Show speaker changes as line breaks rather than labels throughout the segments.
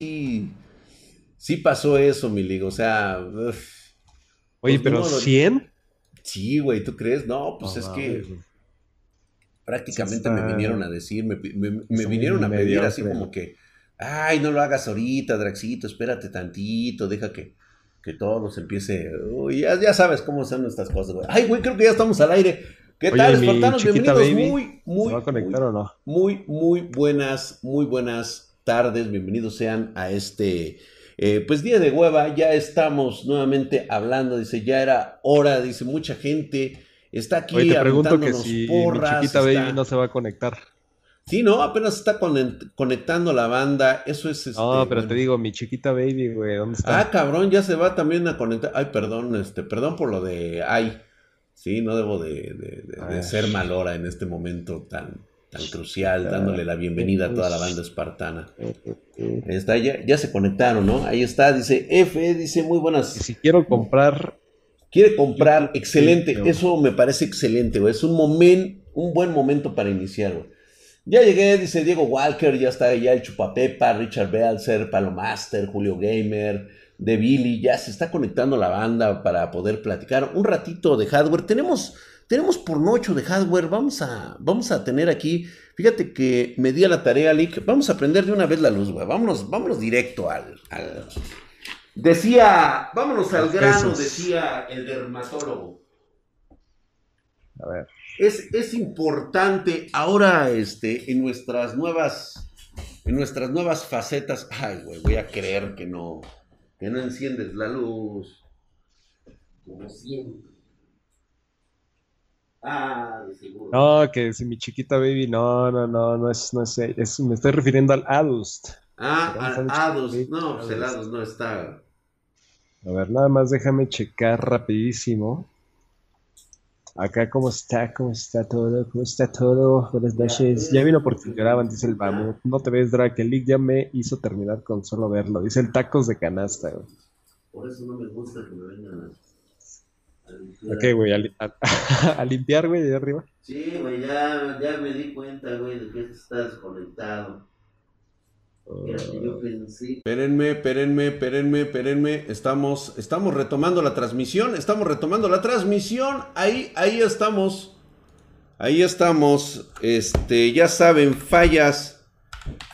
sí pasó eso, mi ligo. O sea.
Oye, pues, pero 100?
Sí, güey, ¿tú crees? No, pues es que prácticamente me vinieron a decir, me, vinieron a pedir así como que, ay, no lo hagas ahorita, Draxito, espérate tantito, deja que, que todos empiece. Uy, ya, sabes cómo son estas cosas, güey. Ay, güey, creo que ya estamos al aire. ¿Qué tal, espartanos? Bienvenidos. Muy, muy, muy, muy buenas, muy buenas tardes. Bienvenidos sean a este eh, pues día de hueva, ya estamos nuevamente hablando, dice, ya era hora, dice, mucha gente está aquí
Oye, te pregunto que si porras, mi chiquita baby no se va a conectar.
Sí, no, apenas está conectando la banda, eso es...
Este, no, pero te digo, mi chiquita baby, güey, ¿dónde está?
Ah, cabrón, ya se va también a conectar. Ay, perdón, este, perdón por lo de... Ay, sí, no debo de, de ser malora en este momento tan tan crucial, dándole la bienvenida a toda la banda espartana. Ahí está, ya, ya se conectaron, ¿no? Ahí está, dice F, dice muy buenas.
si quiero comprar.
Quiere comprar, excelente, eso me parece excelente, güey. Es un momento, un buen momento para iniciar, güey. Ya llegué, dice Diego Walker, ya está ya el Chupapepa, Richard Belzer, Palomaster, Julio Gamer, De Billy, ya se está conectando la banda para poder platicar un ratito de hardware. Tenemos tenemos por noche de hardware, vamos a, vamos a tener aquí, fíjate que me di a la tarea, Lick, vamos a prender de una vez la luz, güey, vámonos, vámonos directo al, Decía, vámonos al grano, decía el dermatólogo. A ver. Es, es importante ahora, este, en nuestras nuevas, en nuestras nuevas facetas, ay, güey, voy a creer que no, que no enciendes la luz, como siempre. Ah, seguro.
No, que si mi chiquita baby, no, no, no, no es, no es, me estoy refiriendo al Adust.
Ah, al Adust, no, pues el Adust no está.
A ver, nada más déjame checar rapidísimo. Acá, ¿cómo está? ¿Cómo está todo? ¿Cómo está todo? Buenas noches. Ya vino porque lloraban, dice el Bamut. No te ves, Drake. El League ya me hizo terminar con solo verlo. Dice el tacos de canasta,
Por eso no me gusta que me vengan a
Ok, güey, a, limpiar, güey, de arriba.
Sí, güey, ya, ya me di cuenta, güey, de que estás conectado. Espérenme, espérenme, espérenme, espérenme. Estamos, estamos retomando la transmisión. Estamos retomando la transmisión. Ahí, ahí estamos. Ahí estamos. Este, ya saben, fallas.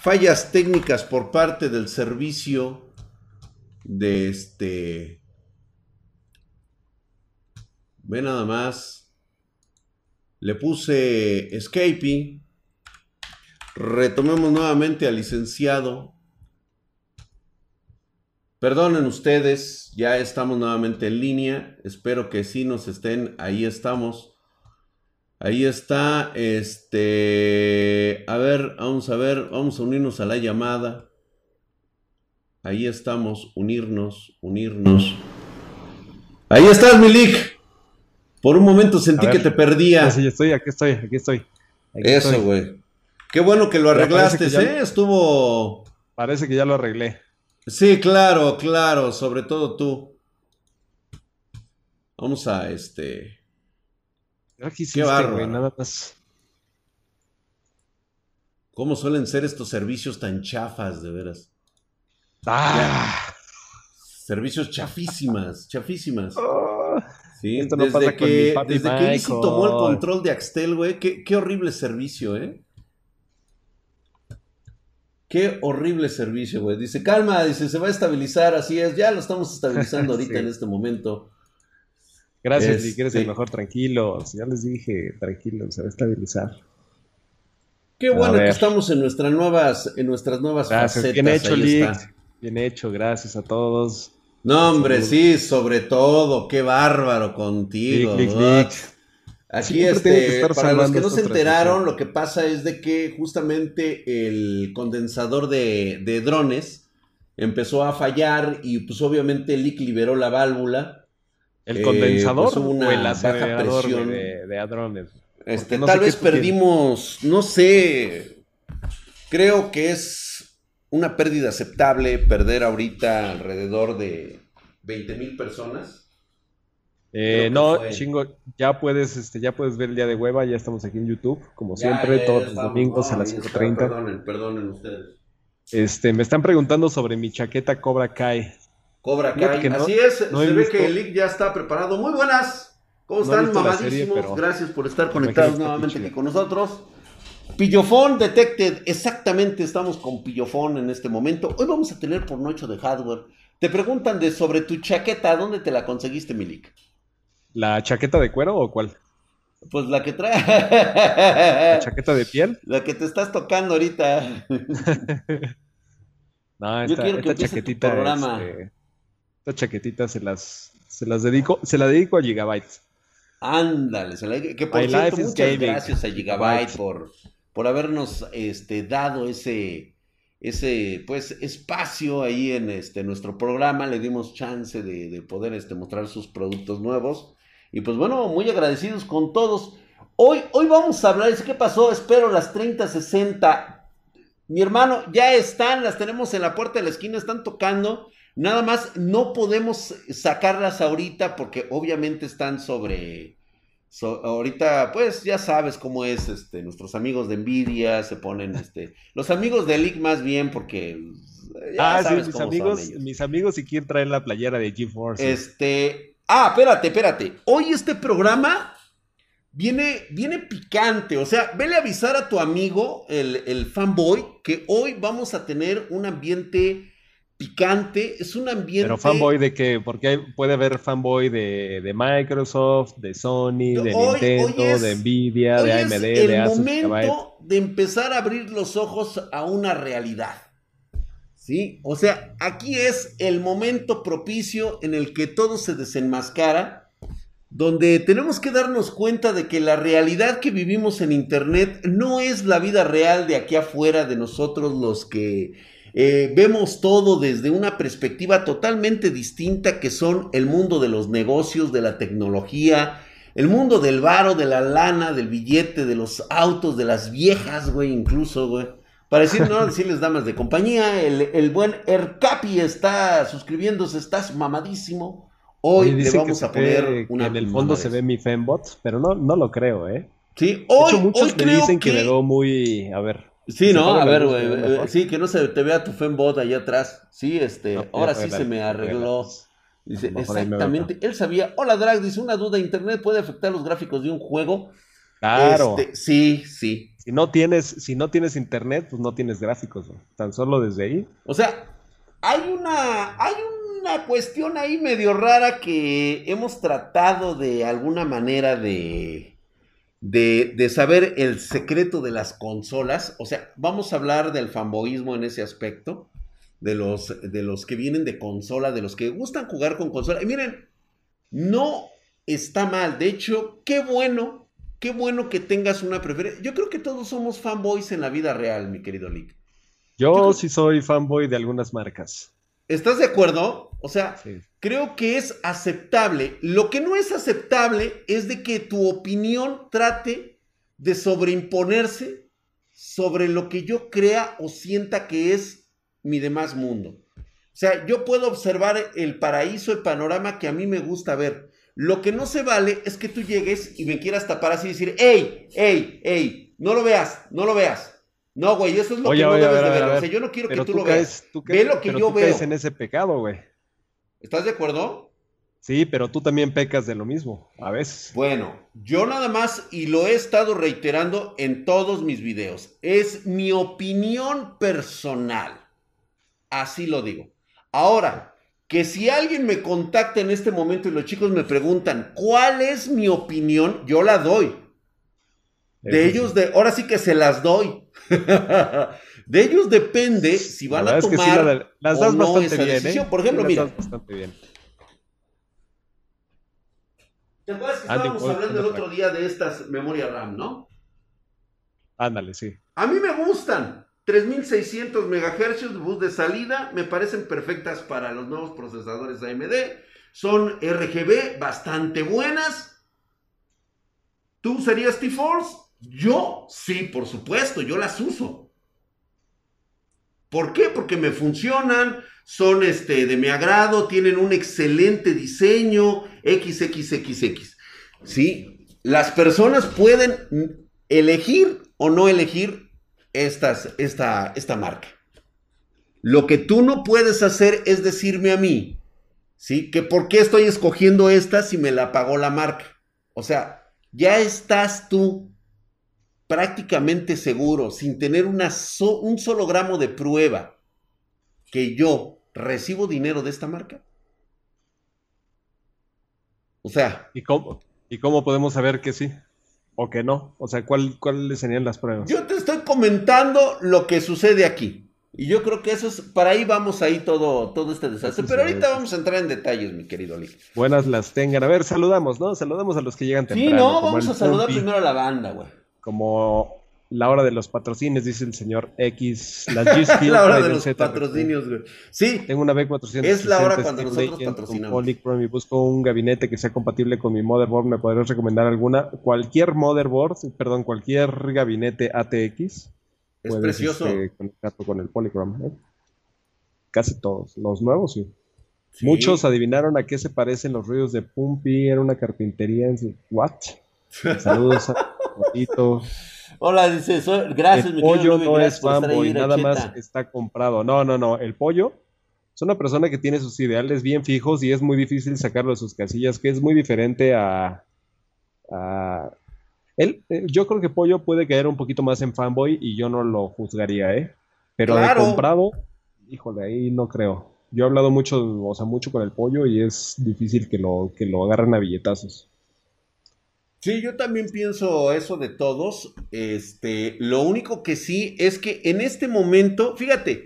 Fallas técnicas por parte del servicio de este Ve nada más. Le puse escaping. Retomemos nuevamente al licenciado. Perdonen ustedes, ya estamos nuevamente en línea. Espero que sí nos estén. Ahí estamos. Ahí está. Este. A ver, vamos a ver. Vamos a unirnos a la llamada. Ahí estamos. Unirnos, unirnos. Ahí estás, Milik. Por un momento sentí que te perdía.
Sí, estoy, aquí estoy, aquí estoy.
Eso, güey. Qué bueno que lo arreglaste, ¿eh? Estuvo.
Parece que ya lo arreglé.
Sí, claro, claro, sobre todo tú. Vamos a este.
Aquí sí, Qué barro. nada más.
¿Cómo suelen ser estos servicios tan chafas, de veras?
¡Ah!
Servicios chafísimas, chafísimas. Oh. Sí, desde que, desde que Easy tomó el control de Axtel, güey, qué, horrible servicio, ¿eh? Qué horrible servicio, güey. Dice, calma, dice, se va a estabilizar, así es, ya lo estamos estabilizando ahorita en este momento.
Gracias, si quieres el este mejor, tranquilo. Ya les dije, tranquilo, se va a estabilizar.
Qué bueno que estamos en nuestras nuevas, en nuestras nuevas
facetas. Bien hecho, Bien hecho, gracias a todos.
No, hombre, sí, sobre todo, qué bárbaro contigo. Aquí, este, para los que no se enteraron, lo que pasa es de que justamente el condensador de, drones empezó a fallar y pues obviamente Lick liberó la válvula.
¿El condensador eh, una o el baja presión. De, de drones?
Este, tal vez perdimos, no sé, creo que es una pérdida aceptable perder ahorita alrededor de 20 mil personas.
Eh, no, chingo, ya puedes, este, ya puedes ver el día de hueva, ya estamos aquí en YouTube, como siempre, todos los domingos a las 5.30.
Perdonen, perdonen ustedes.
Este, me están preguntando sobre mi chaqueta Cobra Kai.
Cobra Kai, así es, se ve que el link ya está preparado. Muy buenas, ¿cómo están? Mamadísimos, gracias por estar conectados nuevamente aquí con nosotros. Pillofón Detected, exactamente estamos con Pillofón en este momento. Hoy vamos a tener por noche de hardware. Te preguntan de sobre tu chaqueta, ¿dónde te la conseguiste, Milik?
¿La chaqueta de cuero o cuál?
Pues la que trae.
¿La chaqueta de piel?
La que te estás tocando ahorita.
no, esta, esta chaquetita. Este, esta chaquetita se las, se las dedico, se la dedico a Gigabyte.
Ándale, se la, que por cierto, muchas gracias a Gigabyte por, por habernos este, dado ese, ese pues, espacio ahí en este, nuestro programa. Le dimos chance de, de poder este, mostrar sus productos nuevos. Y pues bueno, muy agradecidos con todos. Hoy, hoy vamos a hablar, ¿qué pasó? Espero las 30, 60. Mi hermano, ya están, las tenemos en la puerta de la esquina, están tocando. Nada más no podemos sacarlas ahorita porque obviamente están sobre... ahorita, pues ya sabes cómo es, este, nuestros amigos de Nvidia se ponen, este, los amigos de League más bien porque...
Ya ah, sí, mis amigos, mis amigos si quieren traer la playera de GeForce.
Este, Ah, espérate, espérate. Hoy este programa viene, viene picante. O sea, vele a avisar a tu amigo, el, fanboy, que hoy vamos a tener un ambiente picante. Es un ambiente. Pero
fanboy de qué? Porque puede haber fanboy de, Microsoft, de Sony, de Nintendo, de Nvidia, de AMD, de Asus.
Es el momento de empezar a abrir los ojos a una realidad. ¿Sí? O sea, aquí es el momento propicio en el que todo se desenmascara, donde tenemos que darnos cuenta de que la realidad que vivimos en Internet no es la vida real de aquí afuera de nosotros los que eh, vemos todo desde una perspectiva totalmente distinta que son el mundo de los negocios, de la tecnología, el mundo del varo, de la lana, del billete, de los autos, de las viejas, güey, incluso, güey. Para decir, no decirles damas de compañía, el, buen Ercapi está suscribiéndose, estás mamadísimo. Hoy le vamos a poner
una. En el fondo se ve mi Fembot, pero no, no lo creo, ¿eh?
Sí, hoy.
De hecho, muchos me dicen que... me veo muy. A ver.
Sí, no, a ver, güey. Eh, sí, que no se te vea tu Fembot allá atrás. Sí, este. ahora sí se me arregló. Dice, exactamente. Él sabía. Hola, Drag. Dice: Una duda: ¿Internet puede afectar los gráficos de un juego?
Claro.
Este, sí, sí.
Si no tienes, si no tienes internet, pues no tienes gráficos, tan solo desde ahí.
O sea, hay una, hay una cuestión ahí medio rara que hemos tratado de alguna manera de, de, de, saber el secreto de las consolas. O sea, vamos a hablar del fanboísmo en ese aspecto, de los, de los que vienen de consola, de los que gustan jugar con consola. Y miren, no está mal. De hecho, qué bueno qué bueno que tengas una preferencia. Yo creo que todos somos fanboys en la vida real, mi querido Lick.
Yo, sí soy fanboy de algunas marcas.
¿Estás de acuerdo? O sea, creo que es aceptable. Lo que no es aceptable es de que tu opinión trate de sobreimponerse sobre lo que yo crea o sienta que es mi demás mundo. O sea, yo puedo observar el paraíso, el panorama que a mí me gusta ver. Lo que no se vale es que tú llegues y me quieras tapar así y decir, ¡ey, ey, ey! No lo veas, no lo veas. No, güey, eso es lo que no debes de ver. o sea, yo no quiero que tú, lo veas. Ve lo que yo veo.
en ese pecado, güey.
¿Estás de acuerdo?
Sí, pero tú también pecas de lo mismo, a veces.
Bueno, yo nada más, y lo he estado reiterando en todos mis videos, es mi opinión personal. Así lo digo. Ahora, que si alguien me contacta en este momento y los chicos me preguntan cuál es mi opinión, yo la doy. De ellos, de, ahora sí que se las doy. de ellos depende si van a tomar las o no esa bien, ¿eh? decisión. Por ejemplo, mira. ¿Te acuerdas que estábamos hablando el otro día de estas memorias RAM, no?
Ándale, sí.
A mí me gustan. 3600 MHz bus de salida me parecen perfectas para los nuevos procesadores AMD. Son RGB bastante buenas. ¿Tú usarías T-Force? Yo, sí, por supuesto, yo las uso. ¿Por qué? Porque me funcionan, son este, de mi agrado, tienen un excelente diseño, XXXX. ¿Sí? Las personas pueden elegir o no elegir estas, esta, esta marca. Lo que tú no puedes hacer es decirme a mí, ¿sí? Que por qué estoy escogiendo esta si me la pagó la marca. O sea, ya estás tú prácticamente seguro, sin tener una un solo gramo de prueba, que yo recibo dinero de esta marca. O sea.
¿Y cómo, ¿Y cómo podemos saber que sí? o que no? O sea, ¿cuál, ¿cuáles serían las pruebas?
Yo te estoy comentando lo que sucede aquí. Y yo creo que eso es, para ahí vamos ahí todo, todo este desastre. Pero ahorita vamos a entrar en detalles, mi querido Lee.
Buenas las tengan. A ver, saludamos, ¿no? Saludamos a los que llegan temprano.
Sí, no, vamos a saludar primero a la banda, güey.
Como la hora de los patrocinios, dice el señor X.
La, la hora de los patrocinios, güey. Sí.
Tengo una B400.
Es la hora cuando nosotros patrocinamos.
y busco un gabinete que sea compatible con mi motherboard. ¿Me podrías recomendar alguna? Cualquier motherboard, perdón, cualquier gabinete ATX.
Es precioso. Este,
con el Polychrome. ¿eh? Casi todos. Los nuevos, sí. Muchos adivinaron a qué se parecen los ruidos de Pumpy. Era una carpintería en ¿What? Saludos a
Hola, dice, gracias,
el pollo no es fanboy, nada más está comprado. No, no, no, el pollo es una persona que tiene sus ideales bien fijos y es muy difícil sacarlo de sus casillas, que es muy diferente a... él, eh, yo creo que Pollo puede caer un poquito más en fanboy y yo no lo juzgaría, ¿eh? Pero de comprado, híjole, ahí no creo. Yo he hablado mucho, o sea, mucho con el pollo y es difícil que lo, que lo agarren a billetazos.
Sí, yo también pienso eso de todos. Este, lo único que sí es que en este momento, fíjate,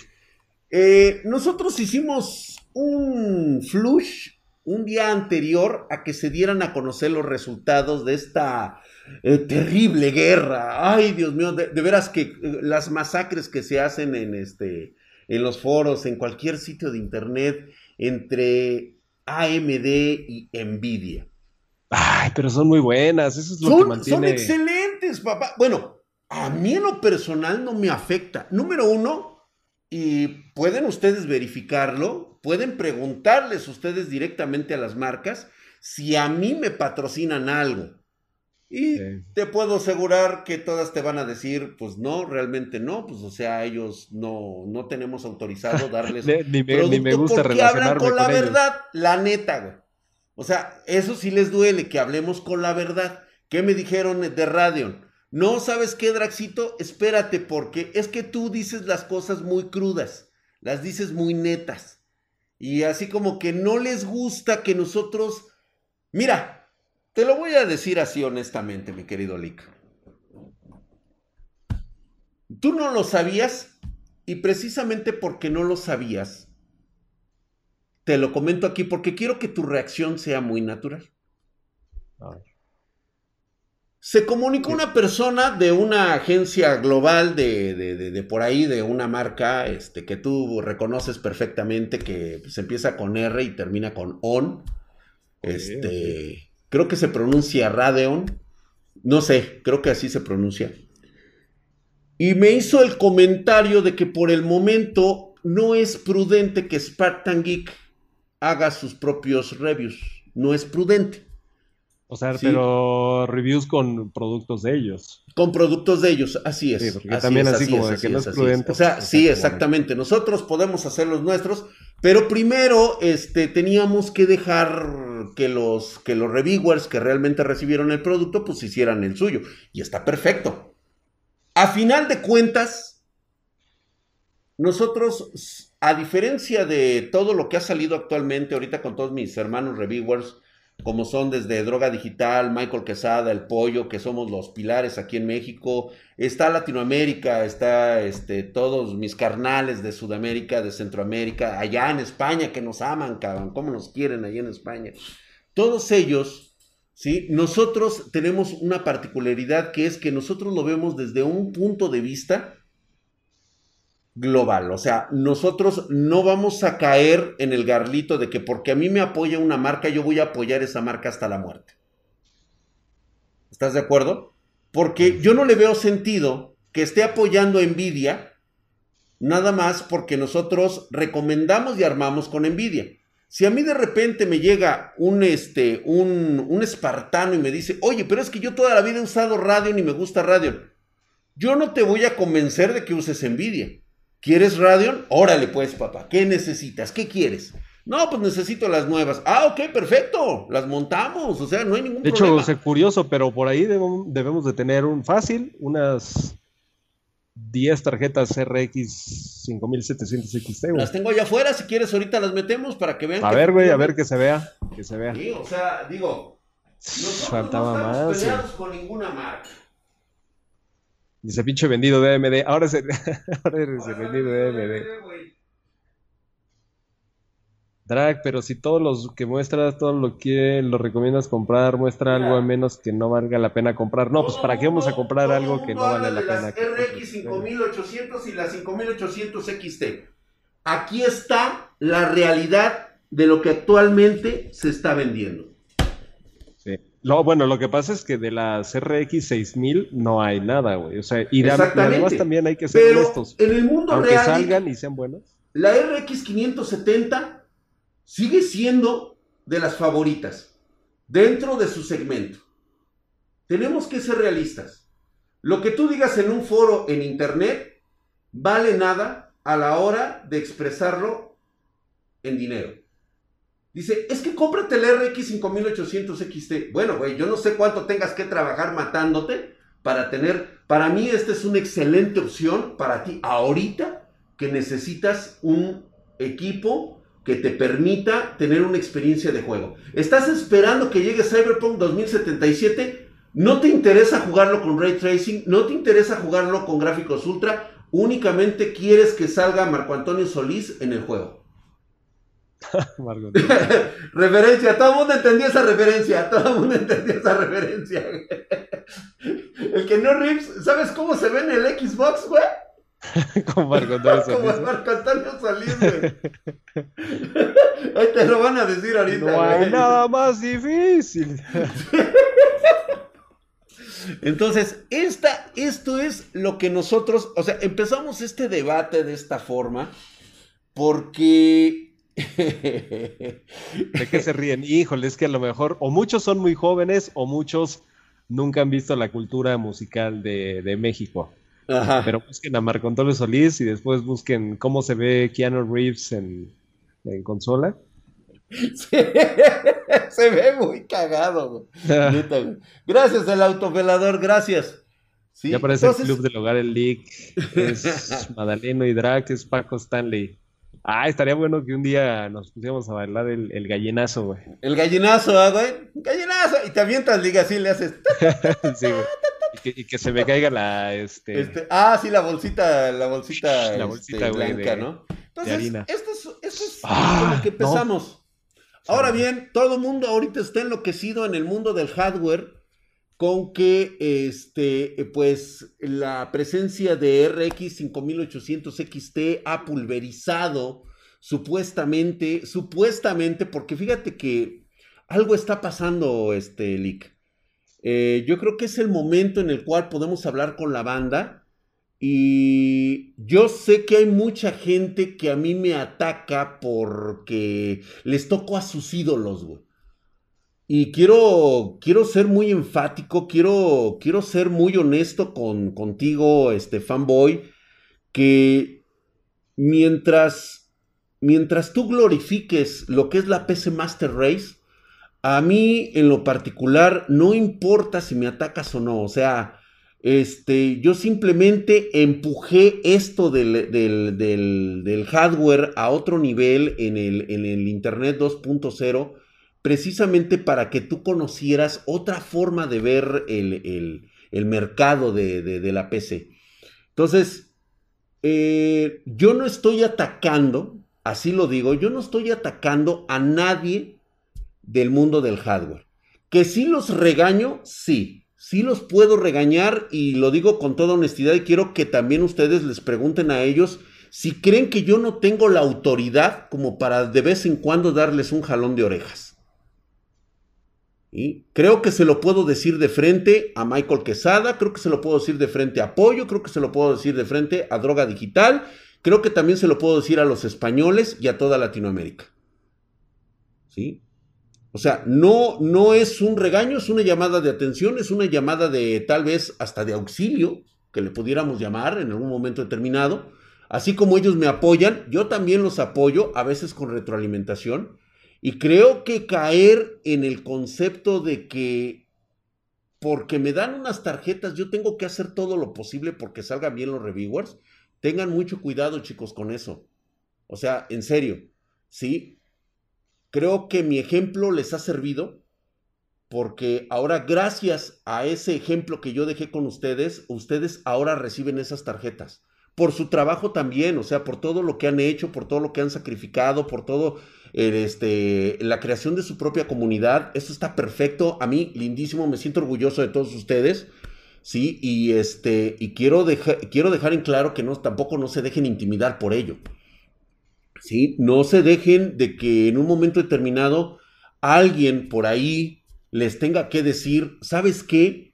eh, nosotros hicimos un flush un día anterior a que se dieran a conocer los resultados de esta eh, terrible guerra. Ay, Dios mío, de, veras que eh, las masacres que se hacen en este, en los foros, en cualquier sitio de internet entre AMD y Nvidia.
Ay, pero son muy buenas, eso es lo que mantiene...
Son excelentes, papá. Bueno, a mí en lo personal no me afecta. Número uno, y pueden ustedes verificarlo, pueden preguntarles ustedes directamente a las marcas si a mí me patrocinan algo. Y te puedo asegurar que todas te van a decir, pues no, realmente no, pues o sea, ellos no, no tenemos autorizado darles
ni, me, gusta
porque hablan con la verdad, la neta, güey. O sea, eso sí les duele, que hablemos con la verdad. ¿Qué me dijeron de Radion? No, ¿sabes qué, Draxito? Espérate, porque es que tú dices las cosas muy crudas, las dices muy netas. Y así como que no les gusta que nosotros... Mira, te lo voy a decir así honestamente, mi querido Lick. Tú no lo sabías y precisamente porque no lo sabías, te lo comento aquí porque quiero que tu reacción sea muy natural. Se comunicó una persona de una agencia global de, de, por ahí, de una marca este, que tú reconoces perfectamente, que se empieza con R y termina con ON. Este, Creo que se pronuncia Radeon. No sé, creo que así se pronuncia. Y me hizo el comentario de que por el momento no es prudente que Spartan Geek haga sus propios reviews. No es prudente.
O sea, pero reviews con productos de ellos.
Con productos de ellos, así es.
porque también así, como de que no es prudente.
O sea, pues, sí, exactamente. Nosotros podemos hacer los nuestros, pero primero este, teníamos que dejar que los, que los reviewers que realmente recibieron el producto, pues hicieran el suyo. Y está perfecto. A final de cuentas, nosotros a diferencia de todo lo que ha salido actualmente ahorita con todos mis hermanos reviewers, como son desde Droga Digital, Michael Quesada, El Pollo, que somos los pilares aquí en México, está Latinoamérica, está este, todos mis carnales de Sudamérica, de Centroamérica, allá en España, que nos aman, cabrón, cómo nos quieren allá en España. Todos ellos, ¿sí? Nosotros tenemos una particularidad que es que nosotros lo vemos desde un punto de vista global. O sea, nosotros no vamos a caer en el garlito de que porque a mí me apoya una marca, yo voy a apoyar esa marca hasta la muerte. ¿Estás de acuerdo? Porque yo no le veo sentido que esté apoyando a Nvidia nada más porque nosotros recomendamos y armamos con Nvidia. Si a mí de repente me llega un, este, un, un espartano y me dice, oye, pero es que yo toda la vida he usado Radeon y me gusta Radeon, yo no te voy a convencer de que uses Nvidia. ¿Quieres Radeon? Órale pues, papá. ¿Qué necesitas? ¿Qué quieres? No, pues necesito las nuevas. Ah, ok, perfecto. Las montamos. O sea, no hay ningún
de problema. De hecho, es curioso, pero por ahí debemos, de tener un fácil, unas 10 tarjetas RX 5700 XT.
Las tengo allá afuera. Si quieres, ahorita las metemos para que vean.
A ver, güey, a ver que se vea. Que se vea.
Sí, o sea, digo.
Faltaba no estamos
más. peleados con ninguna marca.
Dice pinche vendido de AMD. Ahora es el, ahora el vendido de AMD. Drag, pero si todos los que muestras, todo lo que lo recomiendas comprar, muestra algo a menos que no valga la pena comprar. No, pues ¿para qué vamos a comprar algo que no vale la pena?
Las RX 5800 y las 5800 XT. Aquí está la realidad de lo que actualmente se está vendiendo.
Lo, bueno, lo que pasa es que de las RX 6000 no hay nada, güey. O sea, y, además también hay que ser honestos.
En el mundo
Aunque salgan y sean buenos.
La RX 570 sigue siendo de las favoritas dentro de su segmento. Tenemos que ser realistas. Lo que tú digas en un foro en internet vale nada a la hora de expresarlo en dinero. Dice, es que cómprate el RX 5800 XT. Bueno, güey, yo no sé cuánto tengas que trabajar matándote para tener, para mí esta es una excelente opción para ti ahorita que necesitas un equipo que te permita tener una experiencia de juego. ¿Estás esperando que llegue Cyberpunk 2077? ¿No te interesa jugarlo con ray tracing? ¿No te interesa jugarlo con gráficos ultra? Únicamente quieres que salga Marco Antonio Solís en el juego. referencia, todo el mundo entendió esa referencia, todo el mundo entendió esa referencia. el que no rips, ¿sabes cómo se ve en el Xbox, güey?
Como Marco Antonio Solís.
Como Marco Antonio Solís, Ahí te lo van a decir ahorita.
No hay nada más difícil.
Entonces, esta, esto es lo que nosotros, o sea, empezamos este debate de esta forma porque...
¿De qué se ríen? Híjole, es que a lo mejor o muchos son muy jóvenes o muchos nunca han visto la cultura musical de, de México. Pero busquen a Marco Antonio Solís y después busquen cómo se ve Keanu Reeves en, consola.
se ve muy cagado. gracias el autovelador, gracias.
Ya aparece el club del hogar el League. Es Madaleno y Drac, es Paco Stanley. Ah, estaría bueno que un día nos pusiéramos a bailar el, el gallinazo, güey.
El gallinazo, ¿ah, güey. Gallinazo. Y te avientas, liga, así le haces.
sí, güey. Y que, se me caiga la, este...
este... ah, sí, la bolsita, la bolsita, la bolsita este, blanca, ¿no? Entonces, esto es, esto es ah, lo que empezamos. Ahora bien, todo el mundo ahorita está enloquecido en el mundo del hardware con que, este, pues, la presencia de RX 5800 XT ha pulverizado supuestamente, supuestamente, porque fíjate que algo está pasando, este, Lick. Eh, yo creo que es el momento en el cual podemos hablar con la banda. Y yo sé que hay mucha gente que a mí me ataca porque les toco a sus ídolos, güey. Y quiero, quiero ser muy enfático, quiero, quiero ser muy honesto con, contigo, este fanboy, que mientras, mientras tú glorifiques lo que es la PC Master Race, a mí, en lo particular, no importa si me atacas o no. O sea, este, yo simplemente empujé esto del, del, hardware a otro nivel en el, en el Internet 2.0, precisamente para que tú conocieras otra forma de ver el, mercado de, la PC. Entonces, eh, yo no estoy atacando, así lo digo, yo no estoy atacando a nadie del mundo del hardware. Que si los regaño, sí, sí los puedo regañar y lo digo con toda honestidad y quiero que también ustedes les pregunten a ellos si creen que yo no tengo la autoridad como para de vez en cuando darles un jalón de orejas. Creo que se lo puedo decir de frente a Michael Quesada, creo que se lo puedo decir de frente a Pollo, creo que se lo puedo decir de frente a Droga Digital, creo que también se lo puedo decir a los españoles y a toda Latinoamérica. ¿Sí? O sea, no, no es un regaño, es una llamada de atención, es una llamada de tal vez hasta de auxilio, que le pudiéramos llamar en algún momento determinado, Así como ellos me apoyan, yo también los apoyo, a veces con retroalimentación. Y creo que caer en el concepto de que porque me dan unas tarjetas, yo tengo que hacer todo lo posible porque salgan bien los reviewers. Tengan mucho cuidado, chicos, con eso. O sea, en serio, ¿sí? Creo que mi ejemplo les ha servido porque ahora gracias a ese ejemplo que yo dejé con ustedes, ustedes ahora reciben esas tarjetas por su trabajo también, o sea, por todo lo que han hecho, por todo lo que han sacrificado, por todo este, la creación de su propia comunidad. Eso está perfecto. A mí, lindísimo, me siento orgulloso de todos ustedes. Sí, y este, y quiero, quiero dejar en claro que no, tampoco no se dejen intimidar por ello. Sí, no se dejen de que en un momento determinado alguien por ahí les tenga que decir, ¿sabes qué?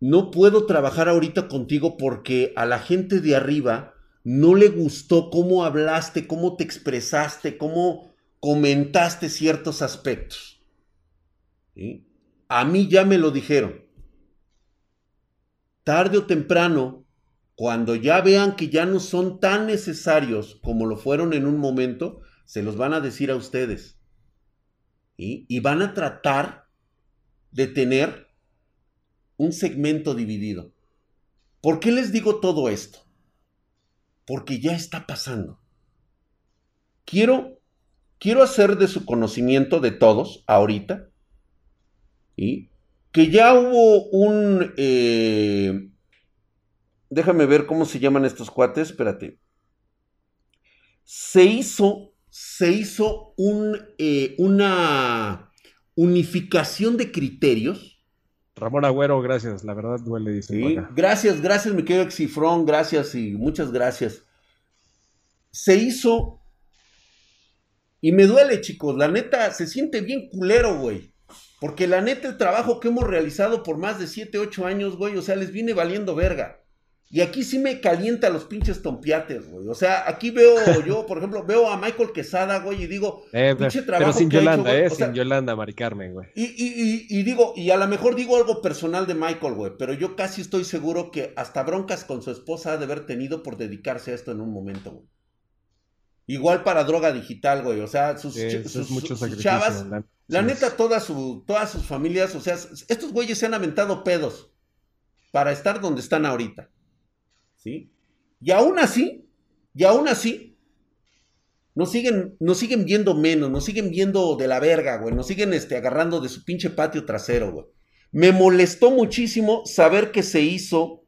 no puedo trabajar ahorita contigo porque a la gente de arriba no le gustó cómo hablaste, cómo te expresaste, cómo comentaste ciertos aspectos. A mí ya me lo dijeron. Tarde o temprano, cuando ya vean que ya no son tan necesarios como lo fueron en un momento, se los van a decir a ustedes. Y van a tratar de tener un segmento dividido. ¿Por qué les digo todo esto? Porque ya está pasando. Quiero, quiero hacer de su conocimiento de todos ahorita, y que ya hubo un... Eh, déjame ver cómo se llaman estos cuates, espérate. Se hizo, se hizo eh, una unificación de criterios
Ramón Agüero, gracias, la verdad duele.
Dice gracias, gracias, mi querido Exifrón, gracias y muchas gracias. Se hizo y me duele, chicos, la neta se siente bien culero, güey. Porque la neta el trabajo que hemos realizado por más de 7, 8 años, güey, o sea, les viene valiendo verga. Y aquí sí me calienta los pinches tompiates, güey. O sea, aquí veo yo, por ejemplo, veo a Michael Quesada, güey, y digo,
eh, pinche trabajo. Pero sin Yolanda, eh, sin Yolanda, Mari Carmen, güey.
Y, y, y, digo, y a lo mejor digo algo personal de Michael, güey, pero yo casi estoy seguro que hasta broncas con su esposa ha de haber tenido por dedicarse a esto en un momento, güey. Igual para droga digital, güey. O sea, sus, chavas, la, neta, todas sus familias, o sea, estos güeyes se han aventado pedos para estar donde están ahorita. ¿Sí? Y aún así, y aún así, nos siguen, nos siguen viendo menos, nos siguen viendo de la verga, güey, nos siguen este, agarrando de su pinche patio trasero, güey. Me molestó muchísimo saber que se hizo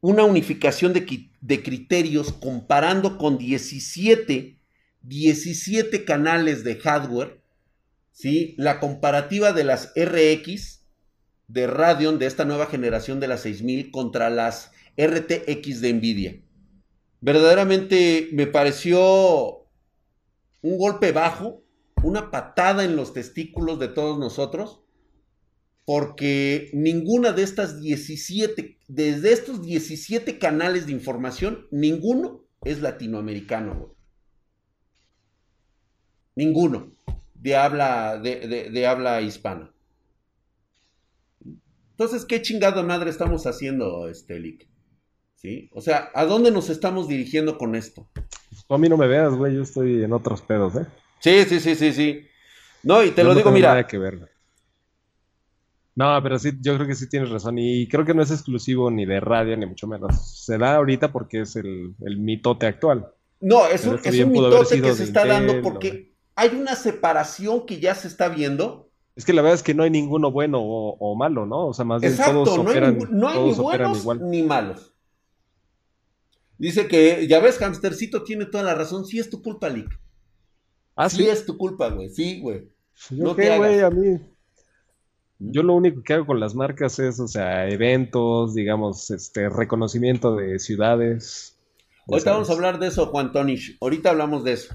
una unificación de, de criterios comparando con 17, 17 canales de hardware, ¿sí? La comparativa de las RX de Radeon de esta nueva generación de las 6000 contra las RTX de Nvidia. Verdaderamente me pareció un golpe bajo, una patada en los testículos de todos nosotros, porque ninguna de estas 17, desde estos 17 canales de información, ninguno es latinoamericano. Ninguno de habla, de, habla hispana. Entonces, ¿qué chingada madre estamos haciendo, este ¿Sí? O sea, ¿a dónde nos estamos dirigiendo con esto?
a mí no me veas, güey, yo estoy en otros pedos, ¿eh?
Sí, sí, sí, sí, sí. No, y te lo digo, mira.
Nada que ver. No, pero sí, yo creo que sí tienes razón. Y creo que no es exclusivo ni de radio, ni mucho menos. Se da ahorita porque es el, mitote actual.
No, es un, es un mitote que se está dando porque hay una separación que ya se está viendo.
Es que la verdad es que no hay ninguno bueno o, malo, ¿no? O sea, más bien todos operan,
no hay, ni buenos ni malos. Dice que, ya ves, Hamstercito tiene toda la razón. Sí es tu culpa, Lick.
¿Ah, sí?
es tu culpa, güey. Sí, güey.
No qué, güey, a mí. Yo lo único que hago con las marcas es, o sea, eventos, digamos, este, reconocimiento de ciudades.
Ahorita vamos a hablar de eso, Juan Tonish. Ahorita hablamos de eso.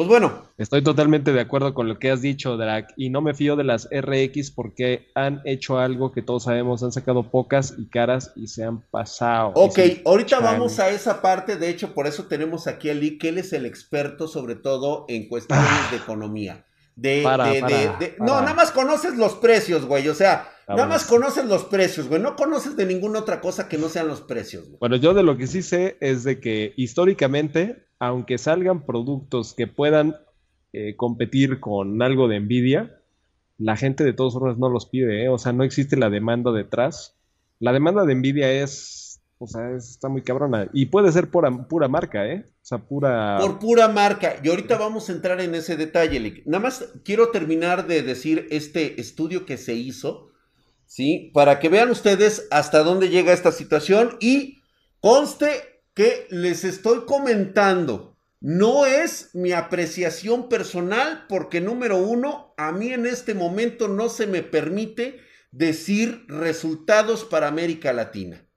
Pues bueno.
Estoy totalmente de acuerdo con lo que has dicho, Drac, y no me fío de las RX porque han hecho algo que todos sabemos, han sacado pocas y caras y se han pasado.
Ok, ahorita vamos a esa parte, de hecho por eso tenemos aquí a Lee, que él es el experto sobre todo en cuestiones de economía. De, de, de, no, nada más conoces los precios, güey. O sea, Nada más conoces los precios, güey. No conoces de ninguna otra cosa que no sean los precios, güey.
Bueno, yo de lo que sí sé es de que históricamente, aunque salgan productos que puedan eh, competir con algo de Nvidia, la gente de todas formas no los pide, ¿eh? O sea, no existe la demanda detrás. La demanda de Nvidia es, o sea, está muy cabrona. Y puede ser pura, pura marca, ¿eh? O sea, pura...
Por pura marca. Y ahorita vamos a entrar en ese detalle, Nada más quiero terminar de decir este estudio que se hizo ¿sí? Para que vean ustedes hasta dónde llega esta situación y conste que les estoy comentando. No es mi apreciación personal porque número uno, a mí en este momento no se me permite decir resultados para América Latina.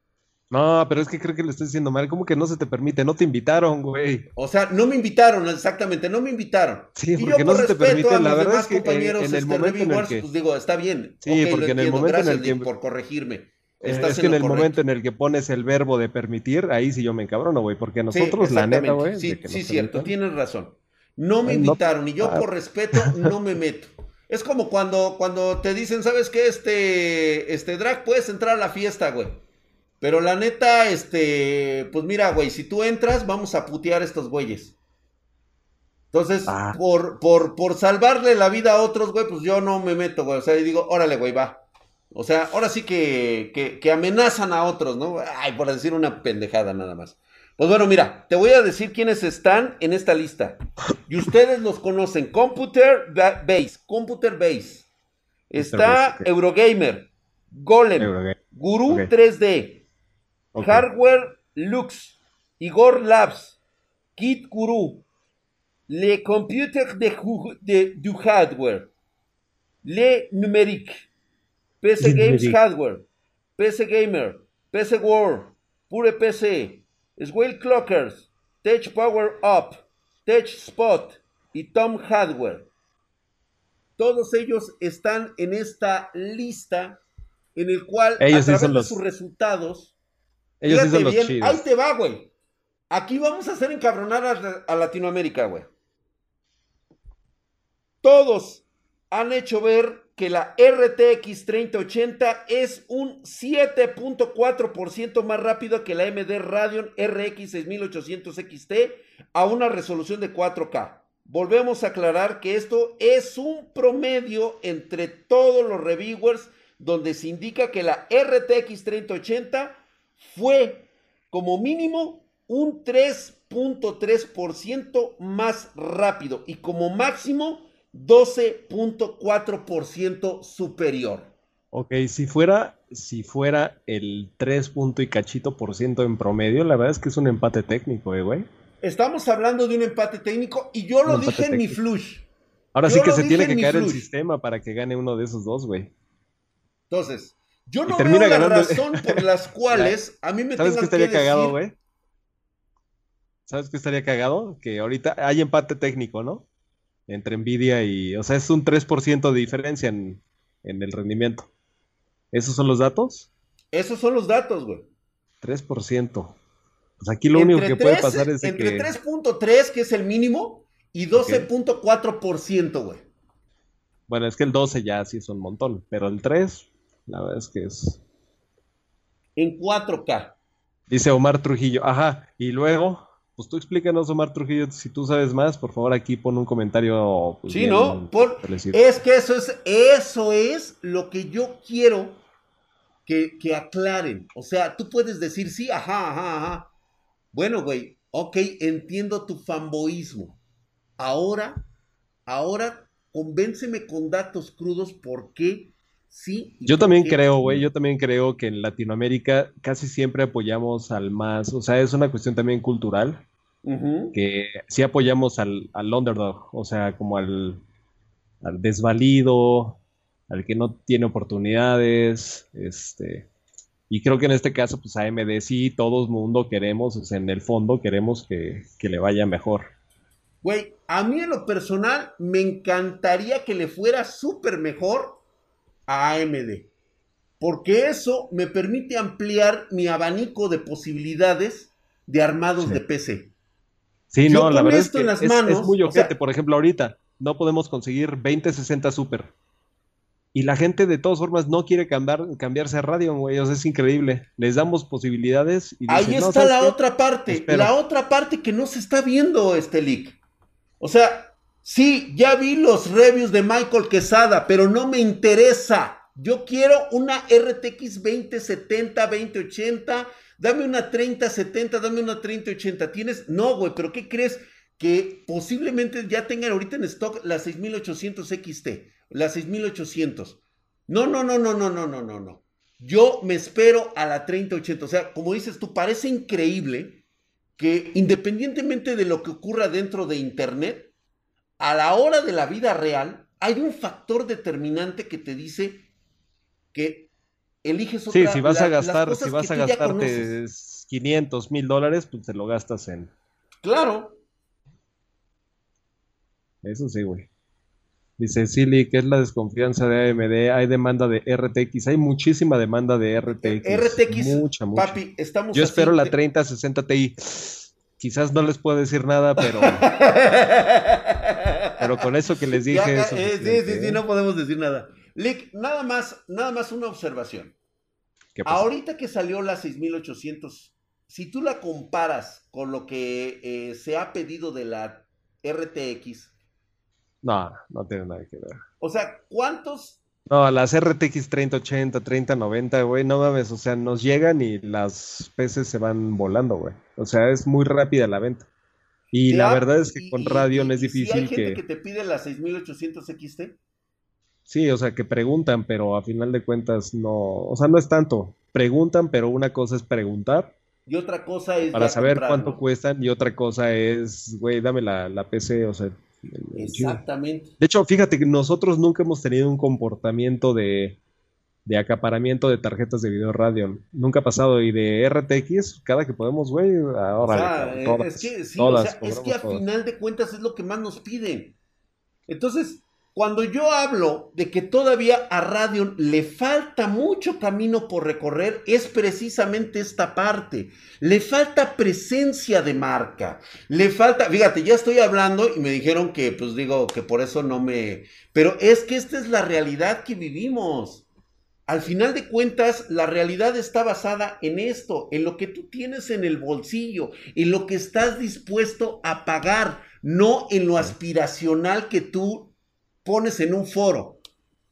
No, pero es que creo que le estoy diciendo mal. ¿Cómo que no se te permite? No te invitaron, güey.
O sea, no me invitaron, exactamente, no me invitaron.
Sí, porque no se te permite. La verdad es que compañeros, en el este, momento en el
que... pues digo, está bien.
Sí, porque en el momento en el que...
por corregirme.
Eh, es que en, el momento en el que pones el verbo de permitir, ahí sí yo me encabrono, güey, porque nosotros, la neta, güey.
Sí, sí, cierto, tienes razón. No me invitaron y yo por respeto no me meto. Es como cuando, cuando te dicen, ¿sabes qué? Este, este drag, puedes entrar a la fiesta, güey. Pero la neta, este, pues mira, güey, si tú entras, vamos a putear a estos güeyes. Entonces, ah. por, por, por salvarle la vida a otros, güey, pues yo no me meto, güey. O sea, y digo, órale, güey, va. O sea, ahora sí que, que, amenazan a otros, ¿no? Ay, por decir una pendejada nada más. Pues bueno, mira, te voy a decir quiénes están en esta lista. Y ustedes los conocen. Computer Base, Computer Base. Está Eurogamer, Golem, Guru 3D, Hardware Lux, Igor Labs, Kit Guru, Le Computer de, du Hardware, Le Numérique, PC Games Hardware, PC Gamer, PC World, Pure PC, Swell Clockers, Tech Power Up, Tech Spot y Tom Hardware. Todos ellos están en esta lista en el cual a través de sus resultados ellos sí los chidos. Ahí te va, güey. Aquí vamos a hacer encabronar a, Latinoamérica, güey. Todos han hecho ver que la RTX 3080 es un 7.4% más rápida que la AMD Radeon RX 6800 XT a una resolución de 4K. Volvemos a aclarar que esto es un promedio entre todos los reviewers donde se indica que la RTX 3080 fue como mínimo un 3.3% más rápido y como máximo 12.4% superior.
Ok, si fuera, si fuera el 3 y cachito por ciento en promedio, la verdad es que es un empate técnico, eh, güey.
Estamos hablando de un empate técnico y yo lo dije en mi flush.
Ahora sí que se tiene que caer el sistema para que gane uno de esos dos, güey.
Entonces, yo no veo la razón por las cuales a mí me
¿Sabes qué estaría cagado, güey? ¿Sabes qué estaría cagado? Que ahorita hay empate técnico, ¿no? Entre Nvidia y... O sea, es un 3% de diferencia en, el rendimiento. ¿Esos son los datos?
Esos son los datos, güey.
3%. Pues aquí lo único que puede pasar es
entre que... 3.3, que es el mínimo, y 12.4%, güey.
Bueno, es que el 12 ya sí es un montón, pero el 3, la verdad es que es.
En 4K.
Dice Omar Trujillo. Ajá. Y luego, pues tú explícanos, Omar Trujillo, si tú sabes más, por favor, aquí pon un comentario.
Pues, sí, ¿no? es que eso es, eso es lo que yo quiero que, que aclaren. O sea, tú puedes decir sí, ajá, ajá, ajá. Bueno, güey, ok, entiendo tu fanboísmo. Ahora, ahora, convénceme con datos crudos por qué Sí.
Yo también creo, güey, yo también creo que en Latinoamérica casi siempre apoyamos al más, o sea, es una cuestión también cultural, que sí apoyamos al, underdog, o sea, como al, al, desvalido, al que no tiene oportunidades, este, y creo que en este caso, pues AMD sí, todo el mundo queremos, o sea, en el fondo queremos que, que le vaya mejor.
Güey, a mí en lo personal me encantaría que le fuera súper mejor a AMD. Porque eso me permite ampliar mi abanico de posibilidades de armados de PC.
Sí, no, la verdad es que es, muy ojete. Por ejemplo, ahorita no podemos conseguir 2060 Super. Y la gente de todas formas no quiere cambiar, cambiarse a radio, güey. O sea, es increíble. Les damos posibilidades.
Y Ahí está la otra parte. La otra parte que no se está viendo, este leak. O sea, sí, ya vi los reviews de Michael Quesada, pero no me interesa. Yo quiero una RTX 2070, 2080. Dame una 3070, dame una 3080. ¿Tienes? No, güey, pero ¿qué crees? Que posiblemente ya tengan ahorita en stock la 6800 XT, la 6800. No, no, no, no, no, no, no, no, no. Yo me espero a la 3080. O sea, como dices tú, parece increíble que independientemente de lo que ocurra dentro de Internet, a la hora de la vida real, hay un factor determinante que te dice que eliges
otra. Sí, si vas a gastar, si vas a gastarte 500 mil dólares, pues te lo gastas en.
Claro.
Eso sí, güey. Dice Silly, que es la desconfianza de AMD? Hay demanda de RTX, hay muchísima demanda de RTX.
RTX, mucha, mucha. papi, estamos
Yo espero la 3060 Ti. Quizás no les puedo decir nada, pero. pero con eso que les dije.
Eh, sí, sí, sí, no podemos decir nada. Lick, nada más, nada más una observación. Ahorita que salió la 6800, si tú la comparas con lo que eh, se ha pedido de la RTX.
No, no tiene nada que ver.
O sea, ¿cuántos?
No, las RTX 3080, 3090, güey, no mames, o sea, nos llegan y las PCs se van volando, güey. O sea, es muy rápida la venta. Y la verdad es que con Radeon es difícil hay
gente que... te pide la 6800 XT?
Sí, o sea, que preguntan, pero a final de cuentas no, o sea, no es tanto. Preguntan, pero una cosa es preguntar.
Y otra cosa es...
Para saber cuánto cuestan y otra cosa es, güey, dame la, la PC, o sea...
Exactamente.
De hecho, fíjate que nosotros nunca hemos tenido un comportamiento de, de acaparamiento de tarjetas de video radio. Nunca ha pasado. Y de RTX, cada que podemos, güey, ahora.
es que, sí, o sea, es que a final de cuentas es lo que más nos piden. Entonces, cuando yo hablo de que todavía a Radeon le falta mucho camino por recorrer, es precisamente esta parte. Le falta presencia de marca. Le falta, fíjate, ya estoy hablando y me dijeron que, pues digo, que por eso no me... Pero es que esta es la realidad que vivimos. Al final de cuentas, la realidad está basada en esto, en lo que tú tienes en el bolsillo, en lo que estás dispuesto a pagar, no en lo aspiracional que tú pones en un foro.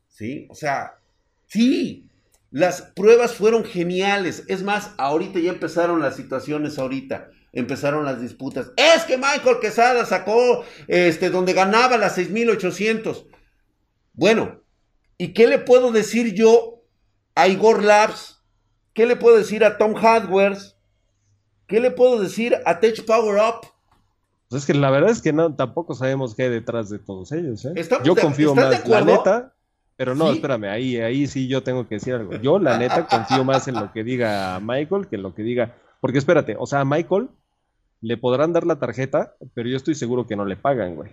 ¿Sí? O sea, sí, las pruebas fueron geniales. Es más, ahorita ya empezaron las situaciones ahorita. Empezaron las disputas. Es que Michael Quesada sacó este donde ganaba las 6800. Bueno, ¿y qué le puedo decir yo a Igor Labs? ¿Qué le puedo decir a Tom Hardwares? ¿Qué le puedo decir a Tech Power Up?
Pues es que la verdad es que no, tampoco sabemos qué hay detrás de todos ellos. ¿eh? Yo confío más, la neta, pero no, espérame, ahí, ahí sí yo tengo que decir algo. Yo, la neta, confío más en lo que diga Michael que en lo que diga. Porque espérate, o sea, a Michael le podrán dar la tarjeta, pero yo estoy seguro que no le pagan, güey.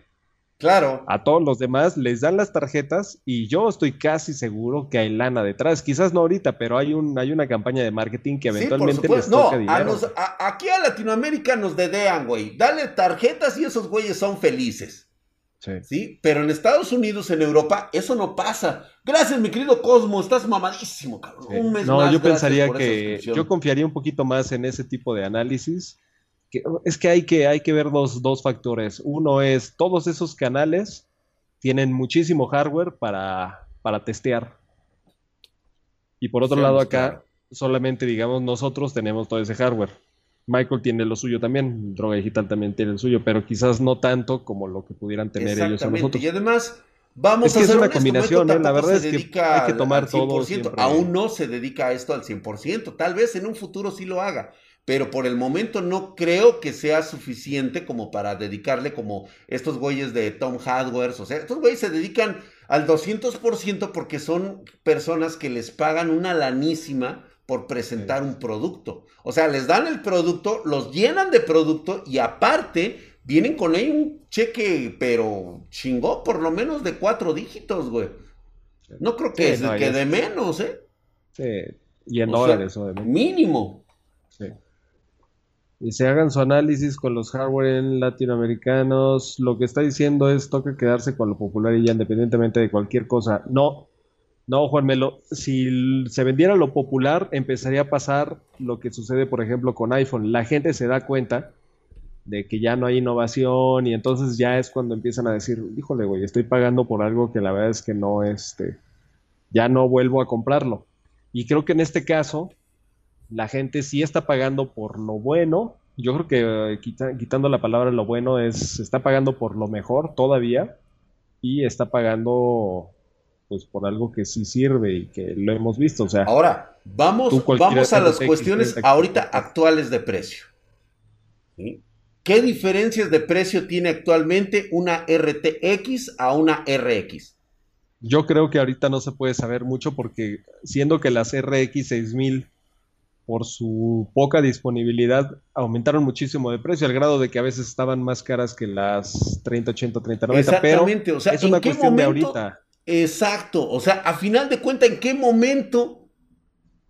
Claro.
A todos los demás les dan las tarjetas y yo estoy casi seguro que hay lana detrás. Quizás no ahorita, pero hay, un, hay una campaña de marketing que eventualmente les toca dinero.
aquí a Latinoamérica nos dedean, güey. Dale tarjetas y esos güeyes son felices. Sí. sí. Pero en Estados Unidos, en Europa, eso no pasa. Gracias, mi querido Cosmo, estás mamadísimo, cabrón.
no, yo pensaría que yo confiaría un poquito más en ese tipo de análisis es que hay que, hay que ver dos, dos factores. Uno es, todos esos canales tienen muchísimo hardware para, para testear. Y por otro lado acá, solamente digamos, nosotros tenemos todo ese hardware. Michael tiene lo suyo también, Droga Digital también tiene el suyo, pero quizás no tanto como lo que pudieran tener ellos o nosotros.
Y además, vamos a hacer
una combinación, ¿eh? la verdad es que hay que tomar todo.
Aún no se dedica a esto al 100%, tal vez en un futuro sí lo haga, pero por el momento no creo que sea suficiente como para dedicarle como estos güeyes de Tom Hardware, o sea, estos güeyes se dedican al 200% porque son personas que les pagan una lanísima por presentar un producto. O sea, les dan el producto, los llenan de producto y aparte vienen con ahí un cheque, pero chingó, por lo menos de cuatro dígitos, güey. No creo que, es, que de menos, ¿eh?
Sí, y en dólares,
Mínimo.
Y se hagan su análisis con los hardware latinoamericanos. Lo que está diciendo es toca quedarse con lo popular y ya independientemente de cualquier cosa. No, No, Juan Melo, si se vendiera lo popular, empezaría a pasar lo que sucede, por ejemplo, con iPhone. La gente se da cuenta de que ya no hay innovación y entonces ya es cuando empiezan a decir, híjole, güey, estoy pagando por algo que la verdad es que no, este, ya no vuelvo a comprarlo. Y creo que en este caso, la gente sí está pagando por lo bueno. Yo creo que eh, quitando la palabra lo bueno es, está pagando por lo mejor todavía y está pagando pues por algo que sí sirve y que lo hemos visto. O sea,
ahora vamos, vamos a las cuestiones ahorita actuales de precio. ¿Qué diferencias de precio tiene actualmente una RTX a una RX?
Yo creo que ahorita no se puede saber mucho porque siendo que las RX 6000 por su poca disponibilidad aumentaron muchísimo de precio al grado de que a veces estaban más caras que las 3080, 3090, pero o sea, es una cuestión de ahorita.
Exacto, o sea, a final de cuentas, ¿en qué momento,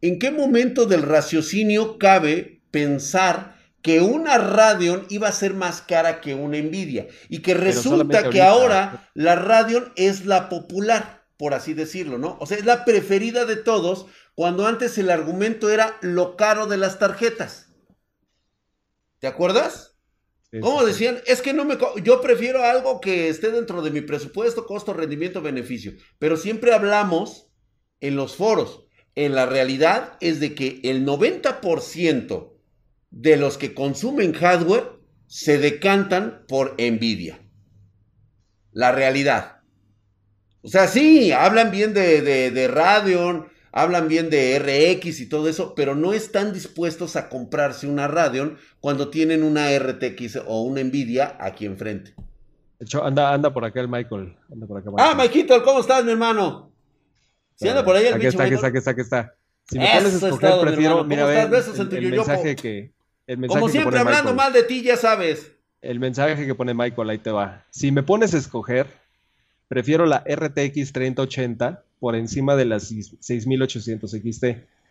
en qué momento del raciocinio cabe pensar que una Radeon iba a ser más cara que una Nvidia y que resulta que ahora la Radeon es la popular, por así decirlo, ¿no? O sea, es la preferida de todos cuando antes el argumento era lo caro de las tarjetas. ¿Te acuerdas? ¿Cómo decían? Es que no me... Yo prefiero algo que esté dentro de mi presupuesto, costo, rendimiento, beneficio. Pero siempre hablamos en los foros. En la realidad es de que el 90% de los que consumen hardware se decantan por Nvidia. La realidad. O sea, sí, hablan bien de, de, de Radeon, hablan bien de RX y todo eso, pero no están dispuestos a comprarse una Radeon cuando tienen una RTX o una Nvidia aquí enfrente.
De hecho, anda, anda por acá el Michael. Anda por acá,
Ah, Maikito, ¿cómo estás, mi hermano? Si anda por ahí el
aquí está, aquí está, aquí está, aquí está. Si me pones a escoger, prefiero, mira, ver, el, el mensaje que... El mensaje
Como siempre, hablando mal de ti, ya sabes.
El mensaje que pone Michael, ahí te va. Si me pones a escoger, prefiero la RTX 3080 por encima de las 6800 XT.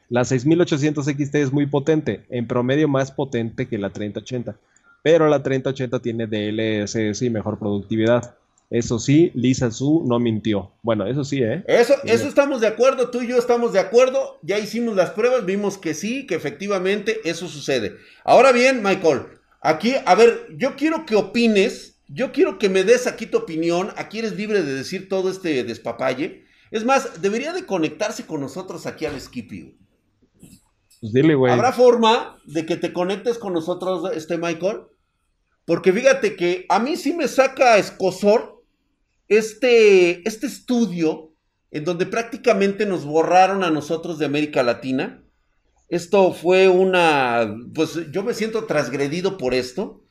La 6800 XT es muy potente, en promedio más potente que la 3080, pero la 3080 tiene DLSS y mejor productividad. Eso sí, Lisa Su no mintió. Bueno, eso sí, ¿eh?
Eso, eso estamos de acuerdo, tú y yo estamos de acuerdo. Ya hicimos las pruebas, vimos que sí, que efectivamente eso sucede. Ahora bien, Michael, aquí, a ver, yo quiero que opines, yo quiero que me des aquí tu opinión. Aquí eres libre de decir todo este despapalle. Es más, debería de conectarse con nosotros aquí al Skippy.
Pues dile, güey.
¿Habrá forma de que te conectes con nosotros, este Michael? Porque fíjate que a mí sí me saca escosor este, este estudio en donde prácticamente nos borraron a nosotros de América Latina. Esto fue una, pues yo me siento transgredido por esto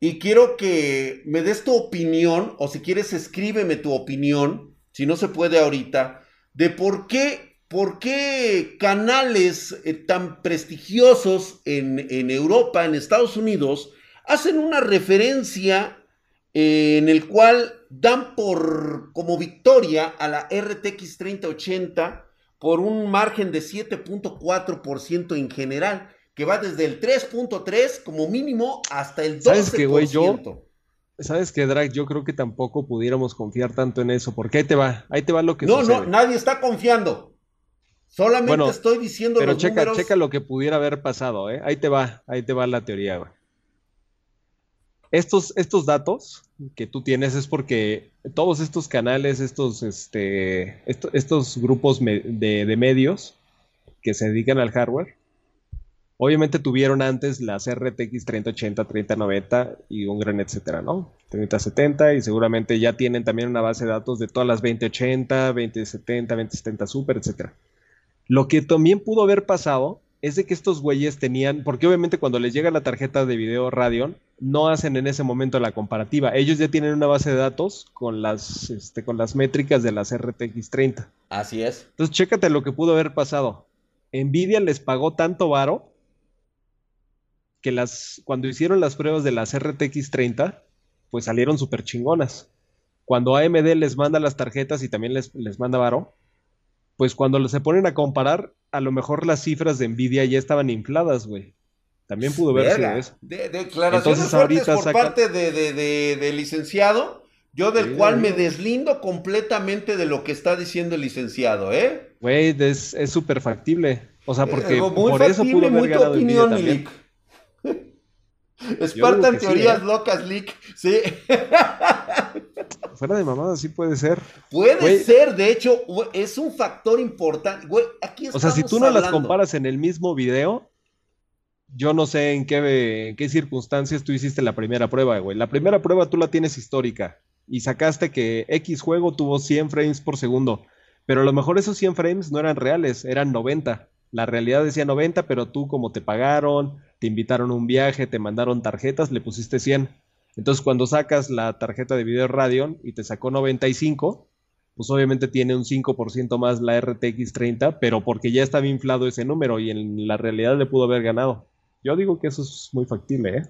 y quiero que me des tu opinión o si quieres escríbeme tu opinión si no se puede ahorita, de por qué, por qué canales eh, tan prestigiosos en, en, Europa, en Estados Unidos, hacen una referencia eh, en el cual dan por como victoria a la RTX 3080 por un margen de 7.4% en general, que va desde el 3.3 como mínimo hasta el 12%. ¿Sabes qué, güey? Yo,
¿Sabes qué, Drag? Yo creo que tampoco pudiéramos confiar tanto en eso, porque ahí te va, ahí te va lo que
No, no, nadie está confiando. Solamente estoy diciendo
pero checa, checa lo que pudiera haber pasado, ¿eh? Ahí te va, ahí te va la teoría, güey. Estos, estos datos que tú tienes es porque todos estos canales, estos, este, estos grupos de, de medios que se dedican al hardware, Obviamente tuvieron antes las RTX 3080, 3090 y un gran etcétera, ¿no? 3070 y seguramente ya tienen también una base de datos de todas las 2080, 2070, 2070 Super, etcétera. Lo que también pudo haber pasado es de que estos güeyes tenían, porque obviamente cuando les llega la tarjeta de video Radeon, no hacen en ese momento la comparativa. Ellos ya tienen una base de datos con las, este, con las métricas de las RTX 30.
Así es.
Entonces, chécate lo que pudo haber pasado. Nvidia les pagó tanto varo que las, cuando hicieron las pruebas de las RTX 30, pues salieron súper chingonas. Cuando AMD les manda las tarjetas y también les, les manda varo, pues cuando se ponen a comparar, a lo mejor las cifras de Nvidia ya estaban infladas, güey. También pudo verse
eso. De, declaraciones Entonces, ahorita por parte de, de, licenciado Yo del cual me deslindo completamente de lo que está diciendo el licinciado, ¿eh?
Güey, es súper factible. O sea, porque eh, por eso pudo haber ganado opinión, también.
Espartan teorías locas, Lick. Sí.
Fuera de mamada, sí puede ser.
Puede ser, de hecho, es un factor importante. Güey, aquí
O sea, si tú no las comparas en el mismo video, yo no sé en qué, en qué circunstancias tú hiciste la primera prueba, güey. La primera prueba tú la tienes histórica y sacaste que X juego tuvo 100 frames por segundo. Pero a lo mejor esos 100 frames no eran reales, eran 90. La realidad decía 90, pero tú como te pagaron, te invitaron a un viaje, te mandaron tarjetas, le pusiste 100. Entonces cuando sacas la tarjeta de video Radeon y te sacó 95, pues obviamente tiene un 5% más la RTX 30, pero porque ya estaba inflado ese número y en la realidad le pudo haber ganado. Yo digo que eso es muy factible, ¿eh?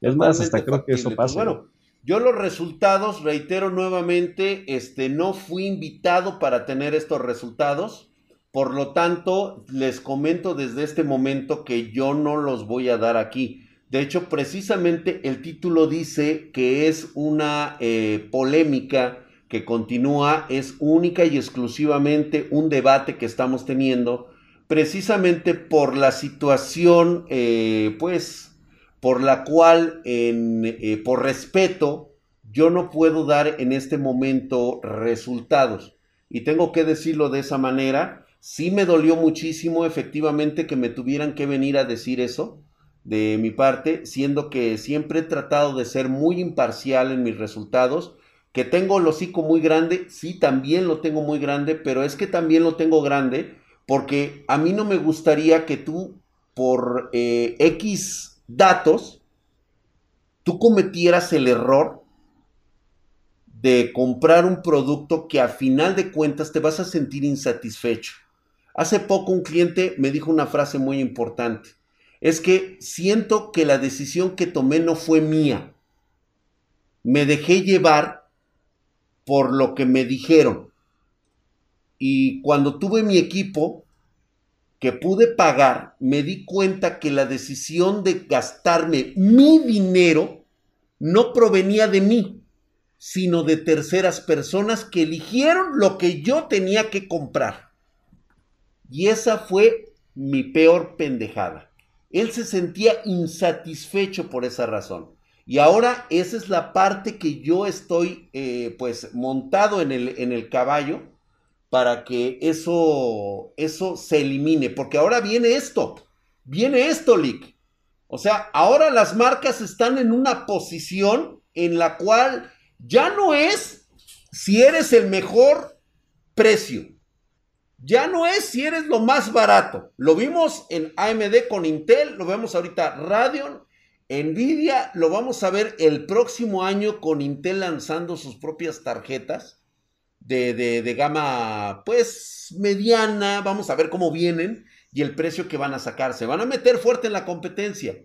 Es más, hasta creo que eso pues pasa.
bueno, yo los resultados, reitero nuevamente, este, no fui invitado para tener estos resultados. Por lo tanto, les comento desde este momento que yo no los voy a dar aquí. De hecho, precisamente el título dice que es una eh, polémica que continúa, es única y exclusivamente un debate que estamos teniendo, precisamente por la situación, eh, pues, por la cual, eh, por respeto, yo no puedo dar en este momento resultados. Y tengo que decirlo de esa manera. Sí me dolió muchísimo efectivamente que me tuvieran que venir a decir eso de mi parte, siendo que siempre he tratado de ser muy imparcial en mis resultados. Que tengo el hocico muy grande, sí, también lo tengo muy grande, pero es que también lo tengo grande porque a mí no me gustaría que tú, por eh, X datos, tú cometieras el error de comprar un producto que a final de cuentas te vas a sentir insatisfecho. Hace poco un cliente me dijo una frase muy importante es que siento que la decisión que tomé no fue mía. Me dejé llevar por lo que me dijeron. Y cuando tuve mi equipo que pude pagar, me di cuenta que la decisión de gastarme mi dinero no provenía de mí, sino de terceras personas que eligieron lo que yo tenía que comprar. Y esa fue mi peor pendejada. Él se sentía insatisfecho por esa razón. Y ahora esa es la parte que yo estoy eh, pues montado en el, en el caballo para que eso, eso se elimine. Porque ahora viene esto, viene esto, Lick. O sea, ahora las marcas están en una posición en la cual ya no es si eres el mejor precio ya no es si eres lo más barato. Lo vimos en AMD con Intel, lo vemos ahorita Radeon, Nvidia, lo vamos a ver el próximo año con Intel lanzando sus propias tarjetas de, de gama pues mediana. Vamos a ver cómo vienen y el precio que van a sacar. Se van a meter fuerte en la competencia.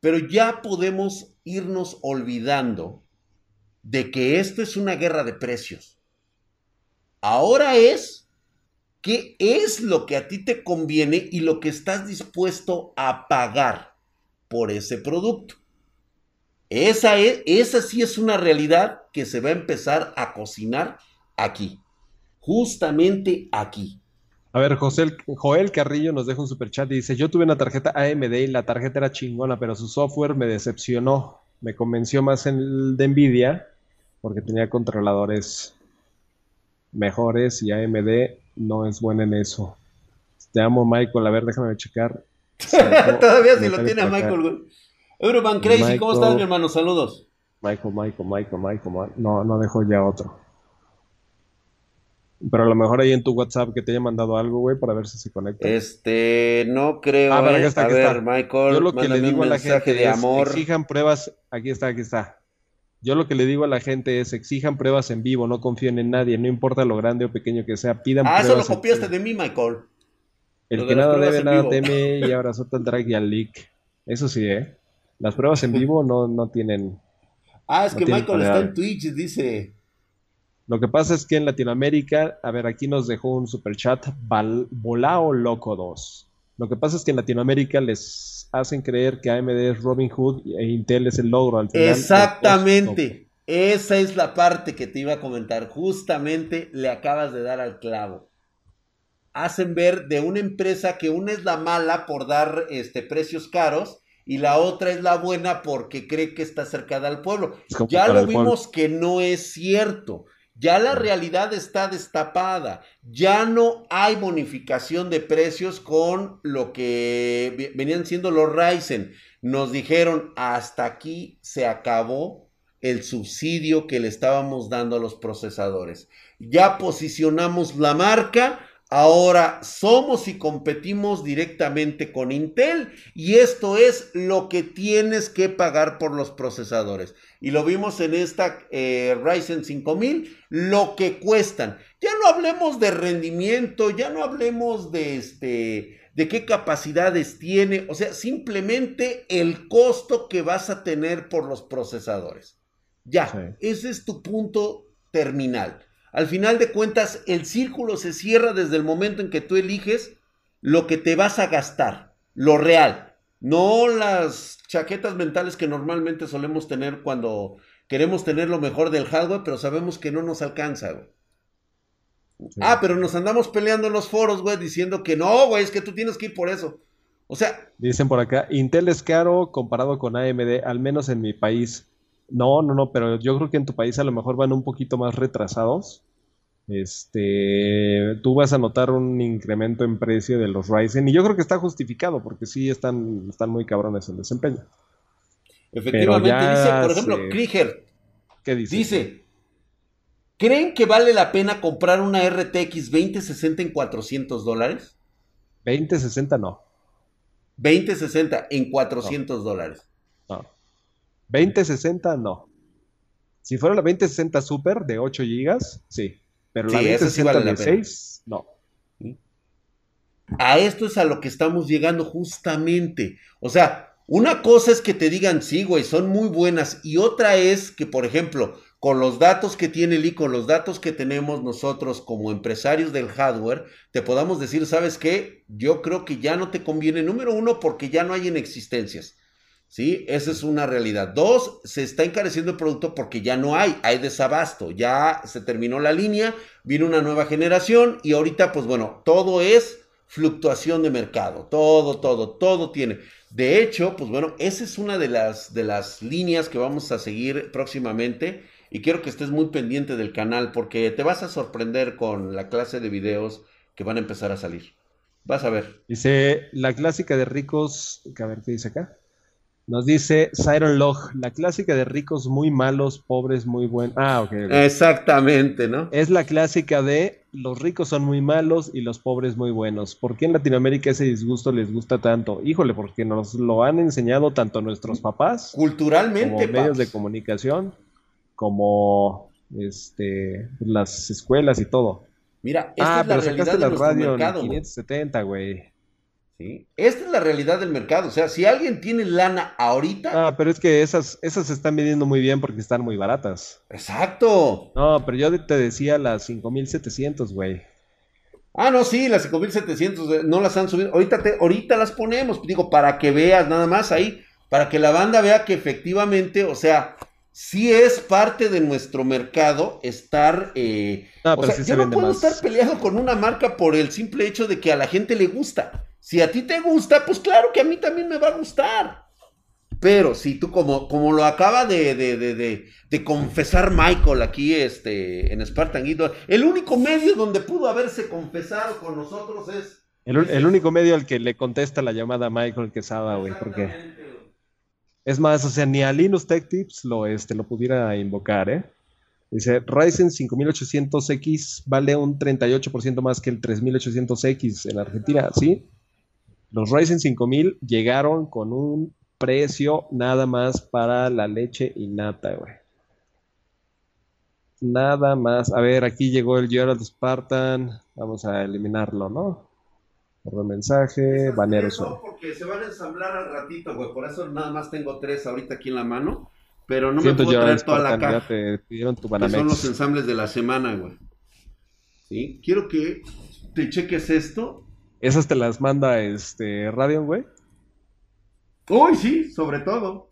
Pero ya podemos irnos olvidando de que esto es una guerra de precios. Ahora es qué es lo que a ti te conviene y lo que estás dispuesto a pagar por ese producto. Esa, es, esa sí es una realidad que se va a empezar a cocinar aquí, justamente aquí.
A ver, José, Joel Carrillo nos deja un super chat y dice, yo tuve una tarjeta AMD y la tarjeta era chingona, pero su software me decepcionó. Me convenció más en el de Nvidia porque tenía controladores mejores y AMD no es buena en eso. Te amo, Michael. A ver, déjame checar.
Todavía se lo tiene a Michael, Euroban Crazy, ¿cómo estás, mi hermano? Saludos.
Michael, Michael, Michael, Michael. No, no dejo ya otro. Pero a lo mejor ahí en tu WhatsApp que te haya mandado algo, güey, para ver si se conecta.
Este, no creo. Ah, eh. está, a ver, Michael.
Yo lo que le digo a la gente de amor. exijan pruebas. Aquí está, aquí está. Yo lo que le digo a la gente es exijan pruebas en vivo, no confíen en nadie, no importa lo grande o pequeño que sea, pidan
ah, pruebas. Ah, eso lo copiaste de mí, Michael.
El que nada debe, nada teme y abrazó el drag y al leak. Eso sí, ¿eh? Las pruebas en vivo no, no tienen...
Ah, es que Michael está en Twitch, dice...
Lo que pasa es que en Latinoamérica, a ver, aquí nos dejó un super chat, Volao Loco 2. Lo que pasa es que en Latinoamérica les hacen creer que AMD es Robin Hood e Intel es el logro al final.
Exactamente. Esa es la parte que te iba a comentar. Justamente le acabas de dar al clavo. Hacen ver de una empresa que una es la mala por dar este, precios caros y la otra es la buena porque cree que está cercada al pueblo. Ya lo vimos que no es cierto. Ya la realidad está destapada. Ya no hay bonificación de precios con lo que venían siendo los Ryzen. Nos dijeron, hasta aquí se acabó el subsidio que le estábamos dando a los procesadores. Ya posicionamos la marca Ahora somos y competimos directamente con Intel y esto es lo que tienes que pagar por los procesadores. Y lo vimos en esta eh, Ryzen 5000, lo que cuestan. Ya no hablemos de rendimiento, ya no hablemos de este de qué capacidades tiene, o sea, simplemente el costo que vas a tener por los procesadores. Ya, ese es tu punto terminal. Al final de cuentas, el círculo se cierra desde el momento en que tú eliges lo que te vas a gastar, lo real, no las chaquetas mentales que normalmente solemos tener cuando queremos tener lo mejor del hardware, pero sabemos que no nos alcanza, güey. Ah, pero nos andamos peleando en los foros, güey, diciendo que no, güey, es que tú tienes que ir por eso. O sea.
Dicen por acá, Intel es caro comparado con AMD, al menos en mi país. No, no, no, pero yo creo que en tu país a lo mejor van un poquito más retrasados. Este, tú vas a notar un incremento en precio de los Ryzen y yo creo que está justificado porque sí están, están muy cabrones en desempeño.
Efectivamente, dice, por ejemplo, Krieger. ¿Qué dice? Dice, ¿creen que vale la pena comprar una RTX 2060 en 400 dólares?
2060 no.
2060 en 400 dólares.
No. 2060 no. Si fuera la 2060 Super de 8 GB, sí. Pero la 2060 6, no.
A esto es a lo que estamos llegando justamente. O sea, una cosa es que te digan, sí, güey, son muy buenas. Y otra es que, por ejemplo, con los datos que tiene Lee, con los datos que tenemos nosotros como empresarios del hardware, te podamos decir, ¿sabes qué? Yo creo que ya no te conviene, número uno, porque ya no hay en existencias. ¿Sí? Esa es una realidad. Dos, se está encareciendo el producto porque ya no hay, hay desabasto, ya se terminó la línea, viene una nueva generación y ahorita, pues bueno, todo es fluctuación de mercado, todo, todo, todo tiene. De hecho, pues bueno, esa es una de las, de las líneas que vamos a seguir próximamente y quiero que estés muy pendiente del canal porque te vas a sorprender con la clase de videos que van a empezar a salir. Vas a ver.
Dice la clásica de ricos, a ver qué dice acá. Nos dice Siren Log, la clásica de ricos muy malos, pobres muy buenos. Ah, ok.
Exactamente, ¿no?
Es la clásica de los ricos son muy malos y los pobres muy buenos. ¿Por qué en Latinoamérica ese disgusto les gusta tanto? Híjole, porque nos lo han enseñado tanto nuestros papás.
Culturalmente.
Como medios de comunicación, como este, las escuelas y todo.
Mira, esta ah, es la pero sacaste la radio en
570, güey.
Esta es la realidad del mercado. O sea, si alguien tiene lana ahorita.
Ah, pero es que esas, esas se están vendiendo muy bien porque están muy baratas.
Exacto.
No, pero yo te decía las 5700, güey.
Ah, no, sí, las 5700 eh, no las han subido. Ahorita, te, ahorita las ponemos, digo, para que veas nada más ahí, para que la banda vea que efectivamente, o sea, sí es parte de nuestro mercado estar. Eh, o sea, yo no puedo estar peleado con una marca por el simple hecho de que a la gente le gusta. Si a ti te gusta, pues claro que a mí también me va a gustar. Pero si tú, como, como lo acaba de, de, confesar Michael aquí este, en Spartan Guido, el único medio donde pudo haberse confesado con nosotros es.
El, único medio al que le contesta la llamada a Michael Quesada, güey, porque. Es más, o sea, ni a Linux Tech Tips lo, este, lo pudiera invocar, ¿eh? Dice, Ryzen 5800X vale un 38% más que el 3800X en Argentina, ¿sí? Los Ryzen 5000 llegaron con un precio nada más para la leche y nata, güey. Nada más. A ver, aquí llegó el Gerald Spartan. Vamos a eliminarlo, ¿no? Por mensaje, banero
No, porque se van a ensamblar al ratito, güey. Por eso nada más tengo tres ahorita aquí en la mano. Pero no me puedo traer toda la caja.
te pidieron tu
son los ensambles de la semana, güey. ¿Sí? Quiero que te cheques esto
esas te las manda este Radeon, güey.
Uy, sí, sobre todo.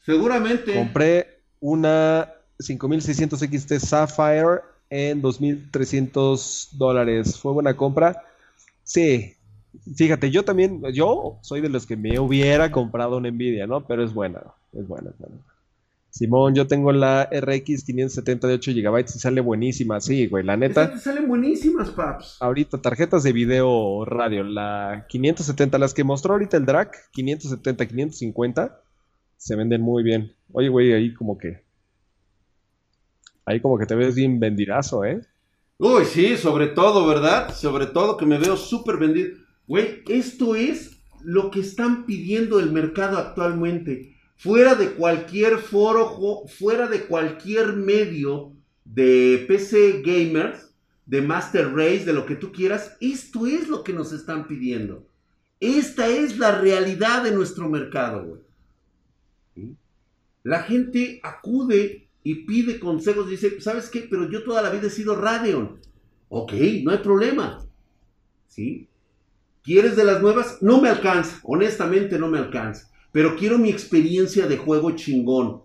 Seguramente.
Compré una 5600 XT Sapphire en 2300 dólares. ¿Fue buena compra? Sí. Fíjate, yo también, yo soy de los que me hubiera comprado una Nvidia, ¿no? Pero es buena, es buena, es buena. Simón, yo tengo la RX 570 de 8 GB y sale buenísima, sí, güey, la neta.
salen buenísimas, paps.
Ahorita, tarjetas de video radio, la 570, las que mostró ahorita el DRAC, 570, 550, se venden muy bien. Oye, güey, ahí como que. Ahí como que te ves bien vendirazo, ¿eh?
Uy, sí, sobre todo, ¿verdad? Sobre todo que me veo súper vendido. Güey, esto es lo que están pidiendo el mercado actualmente fuera de cualquier foro, fuera de cualquier medio de PC gamers, de Master Race, de lo que tú quieras, esto es lo que nos están pidiendo. Esta es la realidad de nuestro mercado, güey. La gente acude y pide consejos, dice, ¿sabes qué? Pero yo toda la vida he sido Radeon. Ok, no hay problema. ¿Sí? ¿Quieres de las nuevas? No me alcanza, honestamente no me alcanza pero quiero mi experiencia de juego chingón.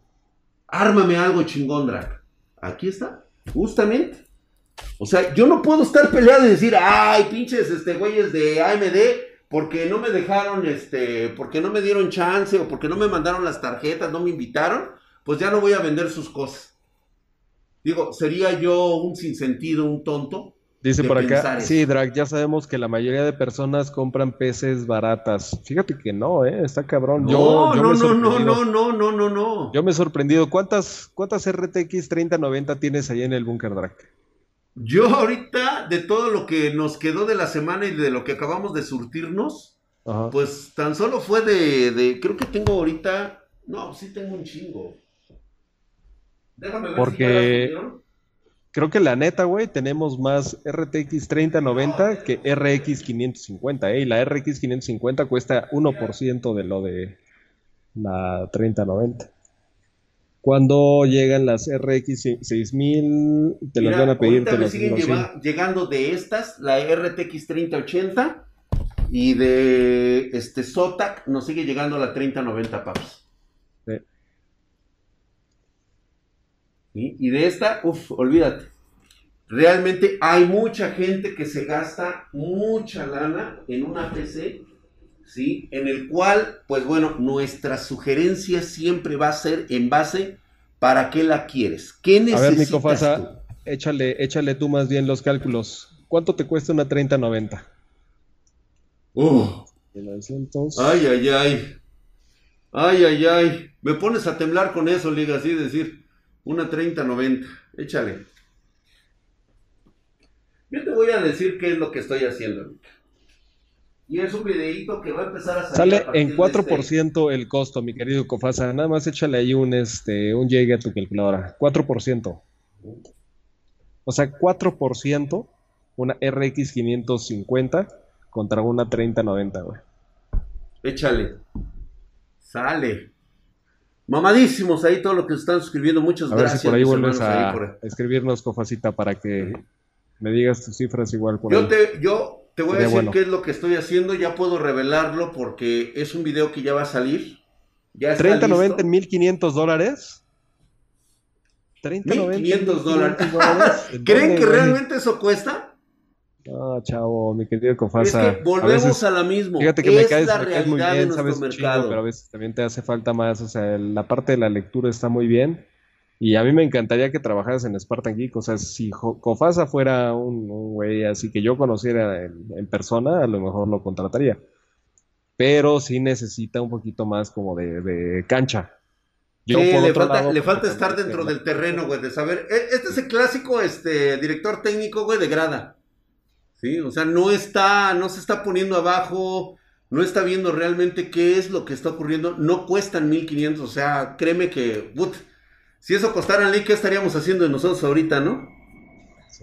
Ármame algo chingón, Drac. Aquí está, justamente. O sea, yo no puedo estar peleado y decir, ay, pinches, este, güeyes de AMD, porque no me dejaron, este, porque no me dieron chance o porque no me mandaron las tarjetas, no me invitaron, pues ya no voy a vender sus cosas. Digo, sería yo un sinsentido, un tonto,
Dice por acá, sí, Drag, ya sabemos que la mayoría de personas compran peces baratas. Fíjate que no, ¿eh? Está cabrón.
No, no, no, no, no, no, no, no, no.
Yo me he sorprendido. ¿Cuántas, cuántas RTX 3090 tienes ahí en el Bunker Drag?
Yo ahorita, de todo lo que nos quedó de la semana y de lo que acabamos de surtirnos, pues tan solo fue de, creo que tengo ahorita, no, sí tengo un chingo.
Déjame ver Porque... si ya Creo que la neta, güey, tenemos más RTX 3090 que RX 550, ¿eh? Y la RX 550 cuesta 1% de lo de la 3090. Cuando llegan las RX 6000, te las van a pedir.
Te me siguen llegando de estas, la RTX 3080 y de este Zotac nos sigue llegando la 3090, paps. Sí. Y de esta, uff, olvídate. Realmente hay mucha gente que se gasta mucha lana en una PC, ¿sí? En el cual, pues bueno, nuestra sugerencia siempre va a ser en base para qué la quieres. ¿Qué necesitas? A ver, Nico Fasa,
échale, échale tú más bien los cálculos. ¿Cuánto te cuesta una 3090?
Uh. Ay, ay, ay. Ay, ay, ay. Me pones a temblar con eso, Liga, así decir. Una 3090. Échale. Yo te voy a decir qué es lo que estoy haciendo. Y es un videito que va a empezar a
salir. Sale en 4% este el costo, mi querido Cofasa. Nada más échale ahí un, este, un llegue a tu calculadora. 4%. O sea, 4% una RX 550 contra una 3090, güey.
Échale. Sale. Mamadísimos ahí todo lo que están suscribiendo. Muchas gracias.
ver si por ahí vuelves a, escribirnos, Cofacita, para que me digas tus cifras igual
por yo Te, yo te voy a decir qué es lo que estoy haciendo. Ya puedo revelarlo porque es un video que ya va a salir.
Ya 3090 en 1500 dólares.
1500 dólares. ¿Creen que realmente eso cuesta?
No, chavo, mi querido Cofasa.
Es que volvemos a, la misma.
Fíjate que me caes, muy bien, sabes pero a veces también te hace falta más. O sea, la parte de la lectura está muy bien. Y a mí me encantaría que trabajaras en Spartan Geek. O sea, si Cofasa fuera un, güey así que yo conociera en, persona, a lo mejor lo contrataría. Pero sí necesita un poquito más como de, cancha.
le, falta, estar dentro del terreno, güey, de saber. E, este es el clásico este, director técnico, güey, de grada. ¿Sí? O sea, no está, no se está poniendo abajo, no está viendo realmente qué es lo que está ocurriendo, no cuestan 1500, o sea, créeme que, si eso costara, ¿qué estaríamos haciendo de nosotros ahorita, no?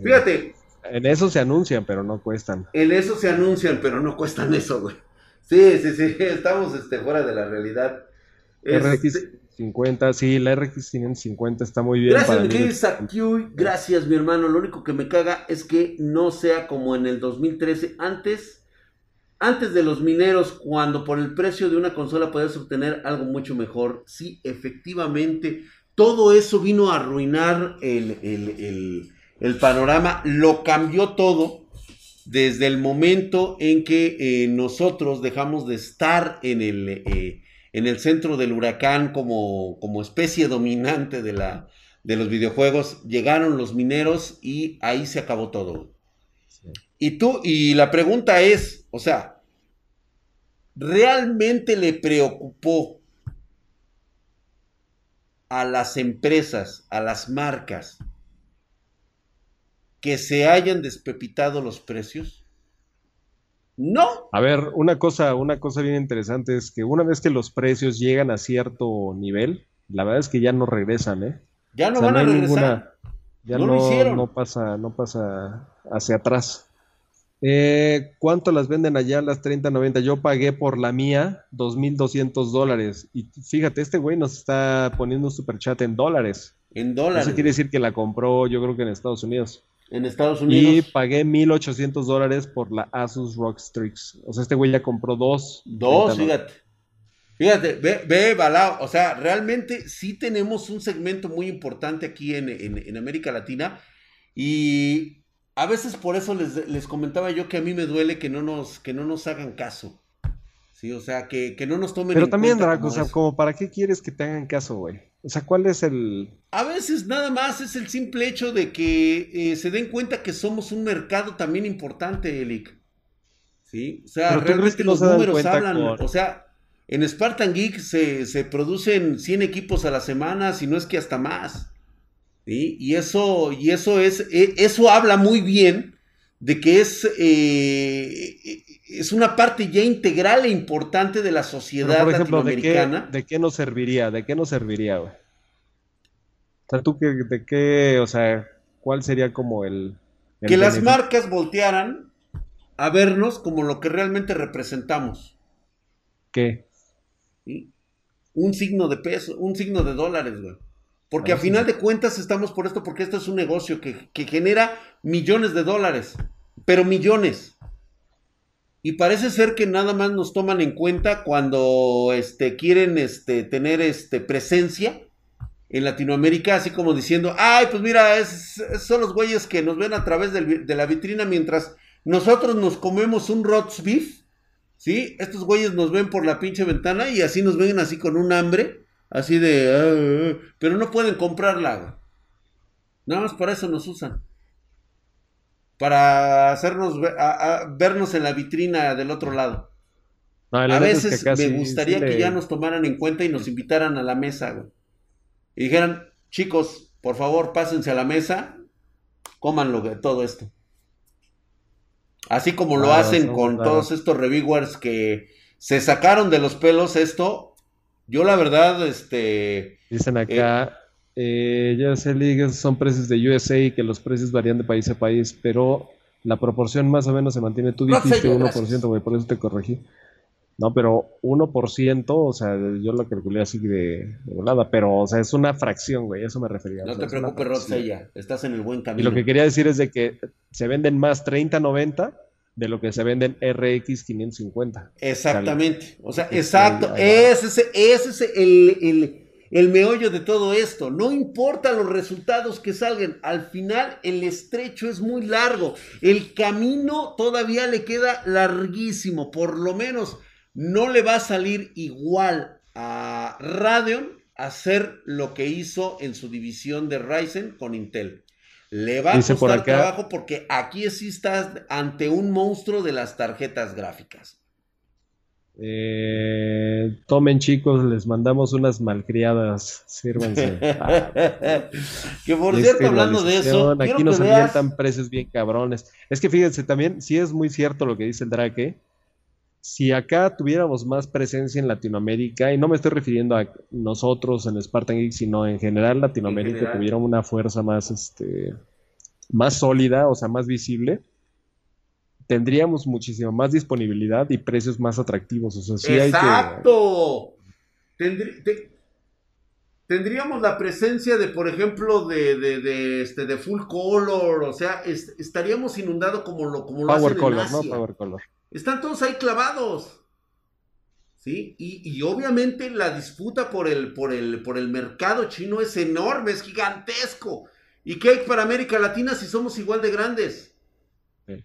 Fíjate.
En eso se anuncian, pero no cuestan.
En eso se anuncian, pero no cuestan eso, güey. Sí, sí, sí, estamos este, fuera de la realidad.
RX 50, este, sí, la RX 550 está muy bien.
Gracias, mi Gracias, mi hermano. Lo único que me caga es que no sea como en el 2013. Antes, antes de los mineros, cuando por el precio de una consola podías obtener algo mucho mejor. Sí, efectivamente. todo eso vino a arruinar el, panorama, lo cambió todo desde el momento en que eh, nosotros dejamos de estar en el, eh, en el centro del huracán como, como especie dominante de, la, de los videojuegos, llegaron los mineros y ahí se acabó todo. Y tú, y la pregunta es, o sea, ¿realmente le preocupó a las empresas, a las marcas, que se hayan despepitado los precios? No.
A ver, una cosa, una cosa bien interesante es que una vez que los precios llegan a cierto nivel, la verdad es que ya no regresan, ¿eh?
Ya no van a regresar.
ya no, no pasa, no pasa hacia atrás. Eh, ¿Cuánto las venden allá las 30.90? Yo pagué por la mía 2.200 dólares. Y fíjate, este güey nos está poniendo un super chat en dólares.
En dólares.
Eso quiere decir que la compró, yo creo que en Estados Unidos.
En Estados Unidos.
Y pagué 1.800 dólares por la Asus ROG Strix. O sea, este güey ya compró dos.
Dos, fíjate. Fíjate, ve, ve, Balao. O sea, realmente sí tenemos un segmento muy importante aquí en, en América Latina. Y a veces por eso les, comentaba yo que a mí me duele que no nos, que no nos hagan caso. Sí, o sea, que, no nos tomen
Pero también, Draco, o sea, como para qué quieres que te hagan caso, güey. O sea, ¿cuál es el...?
A veces nada más es el simple hecho de que eh, se den cuenta que somos un mercado también importante, Elic. Sí, o sea, realmente los números hablan. O sea, en Spartan Geek se, se producen 100 equipos a la semana, si no es que hasta más. Y eso, y eso es, e, eso habla muy bien de que es, eh, es una parte ya integral e importante de la sociedad por ejemplo, latinoamericana.
¿de qué, nos serviría? ¿De qué nos serviría, güey? O sea, tú de qué, o sea, ¿cuál sería como el...
que las marcas voltearan a vernos como lo que realmente representamos.
¿Qué?
Un signo de peso, un signo de dólares, güey. Porque a final de cuentas estamos por esto, porque esto es un negocio que, genera millones de dólares, pero millones. Y parece ser que nada más nos toman en cuenta cuando este, quieren este, tener este, presencia en Latinoamérica, así como diciendo, ay, pues mira, son los güeyes que nos ven a través de la vitrina mientras nosotros nos comemos un roast beef, ¿sí? Estos güeyes nos ven por la pinche ventana y así nos ven así con un hambre Así de... Ah, ah, ah", pero no pueden comprarla, Nada más para eso nos usan. Para hacernos vernos en la vitrina del otro lado. a veces me gustaría que ya nos tomaran en cuenta y nos invitaran a la mesa, Y dijeran, chicos, por favor, pásense a la mesa, cómanlo, todo esto. Así como lo hacen con todos estos reviewers que se sacaron de los pelos esto yo la verdad, este...
Dicen acá, eh, ya sé, son precios de USA y que los precios varían de país a país, pero la proporción más o menos se mantiene. Tú dijiste 1%, güey, por eso te corregí. No, pero 1%, o sea, yo lo calculé así de, volada, pero, o sea, es una fracción, güey, eso me refería.
No te preocupes, Rodsella, estás en el buen camino.
Y lo que quería decir es de que se venden más 30-90 de lo que se venden RX 550.
Exactamente. O sea, exacto. Ese, es el, el, meollo de todo esto. No importa los resultados que salgan. Al final, el estrecho es muy largo. El camino todavía le queda larguísimo. Por lo menos no le va a salir igual a Radeon hacer lo que hizo en su división de Ryzen con Intel. Le va a costar trabajo porque aquí sí estás ante un monstruo de las tarjetas gráficas.
Eh, tomen chicos, les mandamos unas malcriadas, sírvanse.
que por cierto, hablando de eso,
aquí nos veas... precios bien cabrones. Es que fíjense también, sí es muy cierto lo que dice el Drake, si acá tuviéramos más presencia en Latinoamérica, y no me estoy refiriendo a nosotros en Spartan Geek, sino en general Latinoamérica tuviera una fuerza más, este, más sólida, o sea, más visible, tendríamos muchísima más disponibilidad y precios más atractivos. O sea,
¡Exacto! tendríamos la presencia de, por ejemplo, de, de, este, de full color, o sea, estaríamos inundados como lo, como lo
Power color, ¿no? Power color.
Están todos ahí clavados. ¿sí? Y, obviamente la disputa por el, por, el, por el mercado chino es enorme, es gigantesco. ¿Y qué hay para América Latina si somos igual de grandes?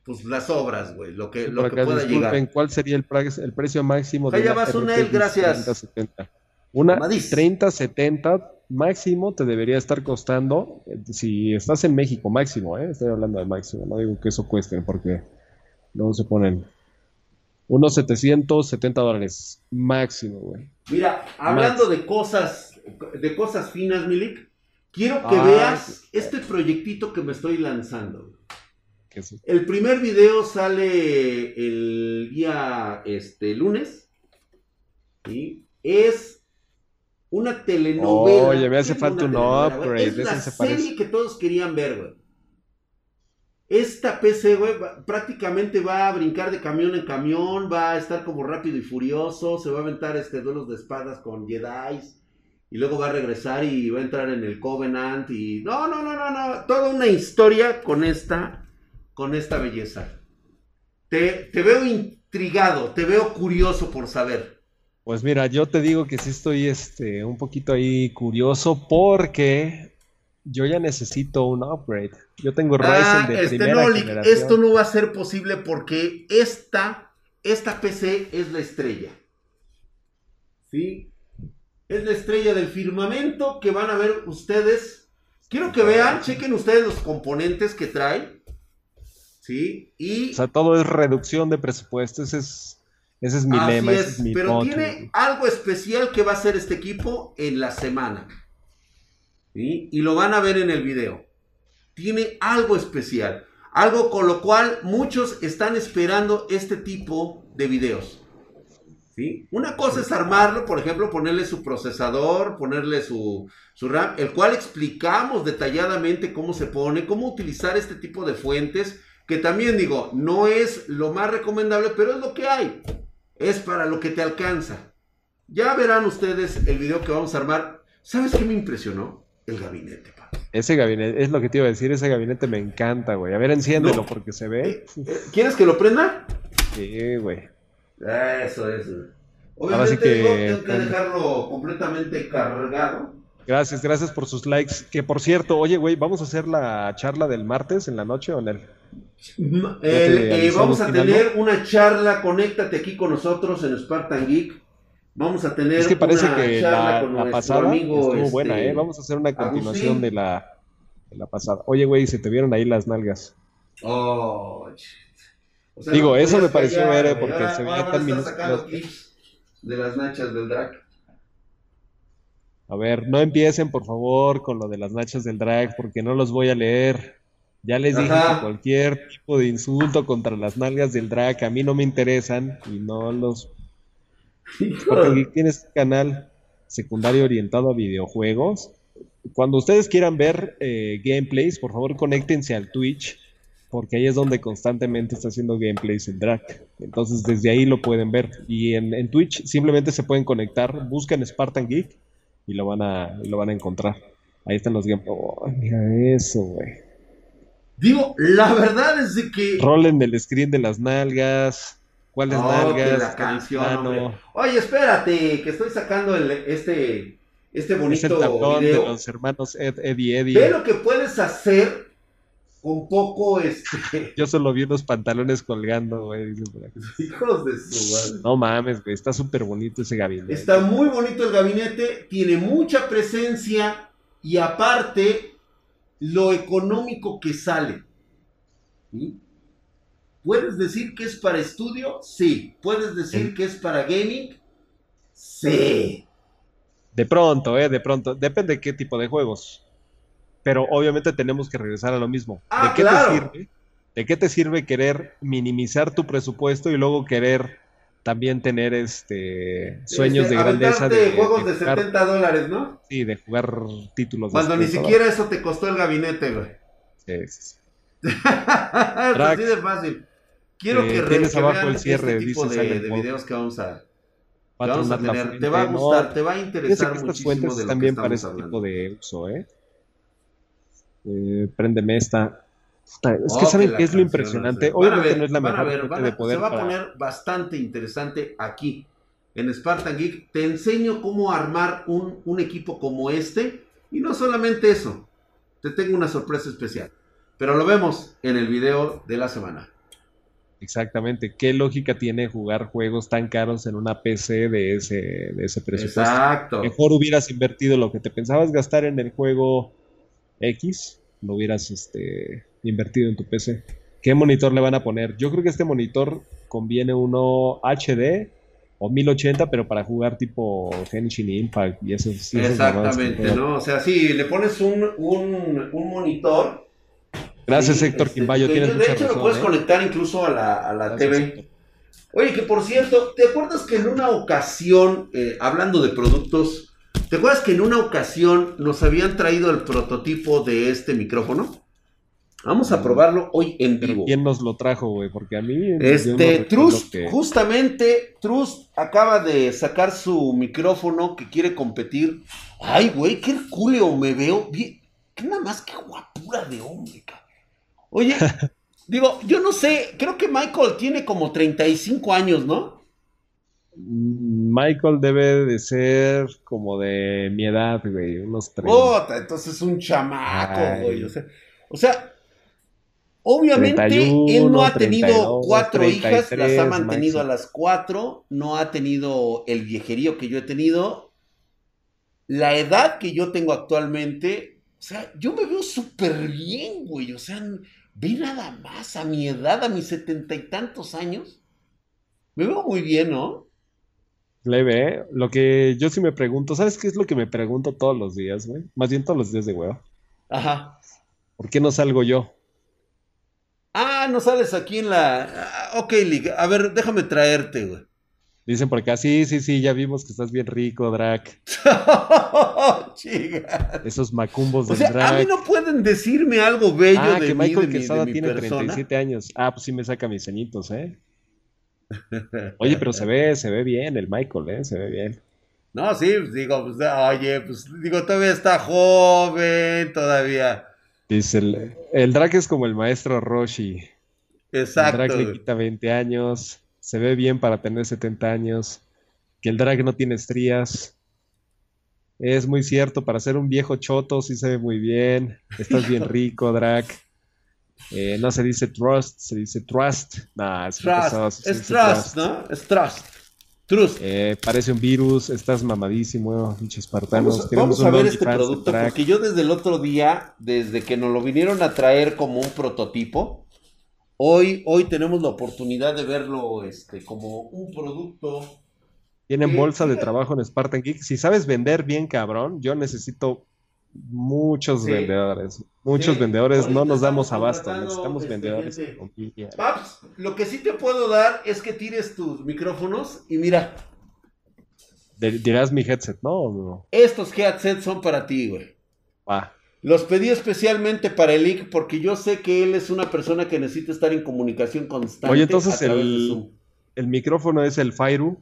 Pues las obras, güey, lo que, lo que pueda llegar.
¿Cuál sería el, el precio máximo
de una vas una gracias.
30, 70. Una 30, 70 máximo te debería estar costando, si estás en México, máximo, ¿eh? estoy hablando de máximo, no digo que eso cueste porque luego se ponen unos 770 dólares máximo, güey.
Mira, hablando de cosas, de cosas finas, Milik, quiero que veas este proyectito que me estoy lanzando. El primer video sale el día este, lunes. ¿sí? Es una telenovela.
Oye, me hace falta un upgrade.
Es la serie que todos querían ver, güey. Esta PC, güey, prácticamente va a brincar de camión en camión, va a estar como rápido y furioso, se va a aventar este duelos de espadas con Jedi y luego va a regresar y va a entrar en el Covenant y no, no, no, no, no, toda una historia con esta con esta belleza. Te, te veo intrigado, te veo curioso por saber.
Pues mira, yo te digo que sí estoy este, un poquito ahí curioso porque yo ya necesito un upgrade. Yo tengo Ryzen ah, de este primera no,
Esto no va a ser posible porque esta, esta PC es la estrella. ¿Sí? Es la estrella del firmamento que van a ver ustedes. Quiero que vean, chequen ustedes los componentes que trae. ¿Sí? Y...
O sea, todo es reducción de presupuesto. Ese es ese es mi lema. Es,
pero tiene algo especial que va a hacer este equipo en la semana. Y lo van a ver en el video. Tiene algo especial. Algo con lo cual muchos están esperando este tipo de videos. ¿Sí? Una cosa es armarlo, por ejemplo, ponerle su procesador, ponerle su, su RAM, el cual explicamos detalladamente cómo se pone, cómo utilizar este tipo de fuentes, que también digo, no es lo más recomendable, pero es lo que hay es para lo que te alcanza. Ya verán ustedes el video que vamos a armar. ¿Sabes qué me impresionó? El gabinete,
Ese gabinete, es lo que te iba a decir, ese gabinete me encanta, güey. A ver, enciéndelo porque se ve. Eh,
eh, ¿Quieres que lo prenda?
Sí, güey.
Eso es. Obviamente que... tengo que dejarlo completamente cargado.
Gracias, gracias por sus likes. Que por cierto, oye, güey, ¿vamos a hacer la charla del martes en la noche o en el...?
Eh, vamos a tener una charla, conéctate aquí con nosotros en Spartan Geek. Vamos a tener
es que parece que la, pasada amigo, estuvo buena, ¿eh? Vamos a hacer una continuación de la, de la pasada. Oye, güey, se te vieron ahí las nalgas.
Oh,
Digo, eso me pareció ver eh, porque se veía tan
minúsculo. De las nachas del drag.
A ver, no empiecen por favor con lo de las nachas del drag porque no los voy a leer. Ya les dije que cualquier tipo de insulto contra las nalgas del drag a mí no me interesan y no los... Porque tienes un canal secundario orientado a videojuegos. Cuando ustedes quieran ver eh, gameplays, por favor conéctense al Twitch porque ahí es donde constantemente está haciendo gameplays el drag. Entonces desde ahí lo pueden ver. Y en, en Twitch simplemente se pueden conectar, buscan Spartan Geek y lo van a, lo van a encontrar. Ahí están los gameplays. Oh, mira eso, güey.
Digo, la verdad es de que.
Rolen del screen de las nalgas. ¿Cuáles nalgas?
la canción, Oye, espérate, que estoy sacando el, este, este bonito es el video.
de los hermanos Ed, Eddie, Eddie.
Ve lo que puedes hacer con poco este.
Yo solo vi unos pantalones colgando, güey.
Hijos de su madre.
No mames, güey. Está súper bonito ese gabinete.
Está muy bonito el gabinete. Tiene mucha presencia. Y aparte, lo económico que sale. ¿Puedes decir que es para estudio? Sí. ¿Puedes decir que es para gaming? Sí.
De pronto, ¿eh? De pronto. Depende de qué tipo de juegos. Pero obviamente tenemos que regresar a lo mismo.
Ah,
¿De qué
te
sirve? ¿De qué te sirve querer minimizar tu presupuesto y luego querer también tener este sueños de grandeza
de juegos de, 70 dólares, ¿no?
Sí, de jugar títulos.
Cuando ni siquiera eso te costó el gabinete, güey.
Sí, sí.
así de fácil. Quiero
eh,
que
tienes abajo el cierre, este tipo
de, de videos que vamos a, que vamos a tener. Te va a gustar, te va a interesar muchísimo estas fuentes de lo
también
para
ese tipo de uso, ¿eh? eh préndeme esta es que saben qué es lo impresionante. Obviamente no es la mejor
de poder. Se va a poner bastante interesante aquí. en Spartan Geek, te enseño cómo armar un, un equipo como este. Y no solamente eso, te tengo una sorpresa especial. Pero lo vemos en el video de la semana.
Exactamente. ¿Qué lógica tiene jugar juegos tan caros en una PC de ese, de ese presupuesto? Exacto. Mejor hubieras invertido lo que te pensabas gastar en el juego X, lo hubieras este, invertido en tu PC. ¿Qué monitor le van a poner? Yo creo que este monitor conviene uno HD o 1080, pero para jugar tipo Genshin Impact y eso.
Exactamente, ¿no? O sea, sí, le pones un, un, un monitor
Gracias, Héctor este, Quimbayo.
de hecho, lo puedes ¿eh? conectar incluso a la, a la TV. Oye, que por cierto, ¿te acuerdas que en una ocasión, eh, hablando de productos, ¿te acuerdas que en una ocasión nos habían traído el prototipo de este micrófono? Vamos a probarlo hoy en vivo.
¿Quién nos lo trajo, güey? Porque a mí.
Este, Trust, justamente, Trust acaba de sacar su micrófono que quiere competir. Ay, güey, qué culio me veo. Qué nada más que guapura de hombre, cabrón. Oye, digo, yo no sé, creo que Michael tiene como 35 años, ¿no?
Mm, Michael debe de ser como de mi edad, güey, unos
30. Oh, entonces un chamaco, güey. O sea, obviamente él no ha tenido cuatro hijas, las ha mantenido a las cuatro, no ha tenido el viejerío que yo he tenido. La edad que yo tengo actualmente, o sea, yo me veo súper bien, güey. O sea, Ve nada más a mi edad, a mis setenta y tantos años. Me veo muy bien, ¿no?
Leve, lo que yo sí me pregunto, ¿sabes qué es lo que me pregunto todos los días, güey? Más bien todos los días de huevo.
Ajá.
¿Por qué no salgo yo?
Ah, no sales aquí en la. Ah, ok, Liga. A ver, déjame traerte, güey.
Dicen por acá, sí, sí, sí, ya vimos que estás bien rico, Drac. Esos macumbos
del o sea, A mí no pueden decirme algo bello ah, de que Michael mí, Quesada
tiene 37 años. Ah, pues sí me saca mis ceñitos, ¿eh? Oye, pero se ve, se ve bien el Michael, ¿eh? Se ve bien.
No, sí, pues digo, pues, oye, pues digo, todavía está joven, todavía.
Dice, el, el Drac es como el maestro Roshi. Exacto. El Drac le quita 20 años se ve bien para tener 70 años, que el drag no tiene estrías. Es muy cierto, para ser un viejo choto sí se ve muy bien. Estás bien rico, drag. Eh, no se dice trust, se dice trust. Nah,
es trust. es trust, ¿no? Es trust. Trust.
Eh, parece un virus, estás mamadísimo, pinches espartanos.
Vamos, vamos a ver este producto, porque yo desde el otro día, desde que nos lo vinieron a traer como un prototipo, Hoy, hoy tenemos la oportunidad de verlo este, como un producto.
Tienen bolsa de trabajo en Spartan Geek. Si sabes vender bien, cabrón, yo necesito muchos vendedores. Muchos vendedores, no nos damos abasto. Necesitamos este, vendedores.
Paps, lo que sí te puedo dar es que tires tus micrófonos y mira.
Dirás mi headset, ¿no?
Estos headsets son para ti, güey. Ah. Los pedí especialmente para el IC porque yo sé que él es una persona que necesita estar en comunicación constante.
Oye, entonces el, el, micrófono es el Fairu.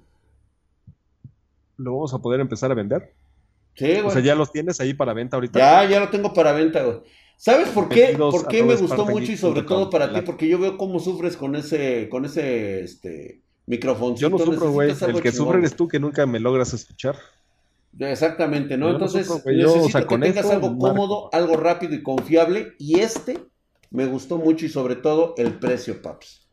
¿Lo vamos a poder empezar a vender?
Sí, güey.
O sea, ya los tienes ahí para venta ahorita.
Ya, ya lo tengo para venta, güey. ¿Sabes por qué? ¿Por qué me gustó mucho y sobre todo para ti? Porque yo veo cómo sufres con ese, con ese, este, micrófono.
Yo no sufro, güey. El que sufre eres tú que nunca me logras escuchar.
Exactamente, ¿no? Entonces, necesito que tengas algo cómodo, algo rápido y confiable. Y este me gustó mucho y sobre todo el precio, Paps.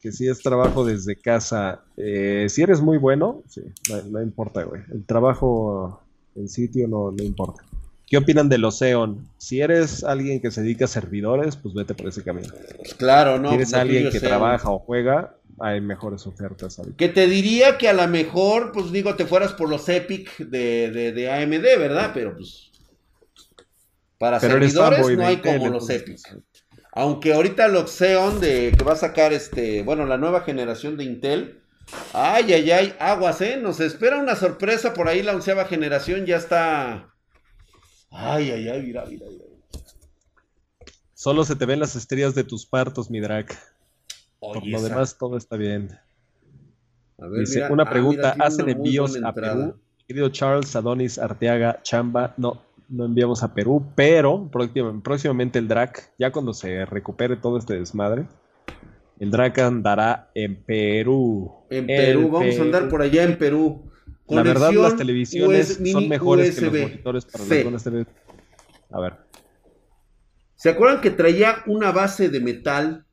Que si es trabajo desde casa, eh, si eres muy bueno, sí, no, importa, güey. El trabajo en sitio no, no importa. ¿Qué opinan del Ocean? Si eres alguien que se dedica a servidores, pues vete por ese camino.
Pues claro, ¿no?
Si eres alguien que trabaja o juega, hay mejores ofertas.
Que te diría que a lo mejor, pues digo, te fueras por los Epic de, de, AMD, ¿verdad? Pero pues para servidores no hay como los Epic. Aunque ahorita el Oxeon de que va a sacar este, bueno, la nueva generación de Intel. Ay, ay, ay, aguas, ¿eh? Nos espera una sorpresa por ahí, la onceava generación ya está. Ay, ay, ay, mira, mira, mira.
Solo se te ven las estrellas de tus partos, mi drag. Por lo demás, todo está bien. Dice, una ah, pregunta, ¿hacen envíos a Perú? Querido Charles, Adonis, Arteaga, Chamba, no, no enviamos a Perú, pero próximamente el DRAC, ya cuando se recupere todo este desmadre, El Drac andará en Perú.
En Perú, vamos a andar por allá en Perú.
la verdad, las televisiones son mejores que los monitores para las buenas A ver.
¿Se acuerdan que traía una base de metal?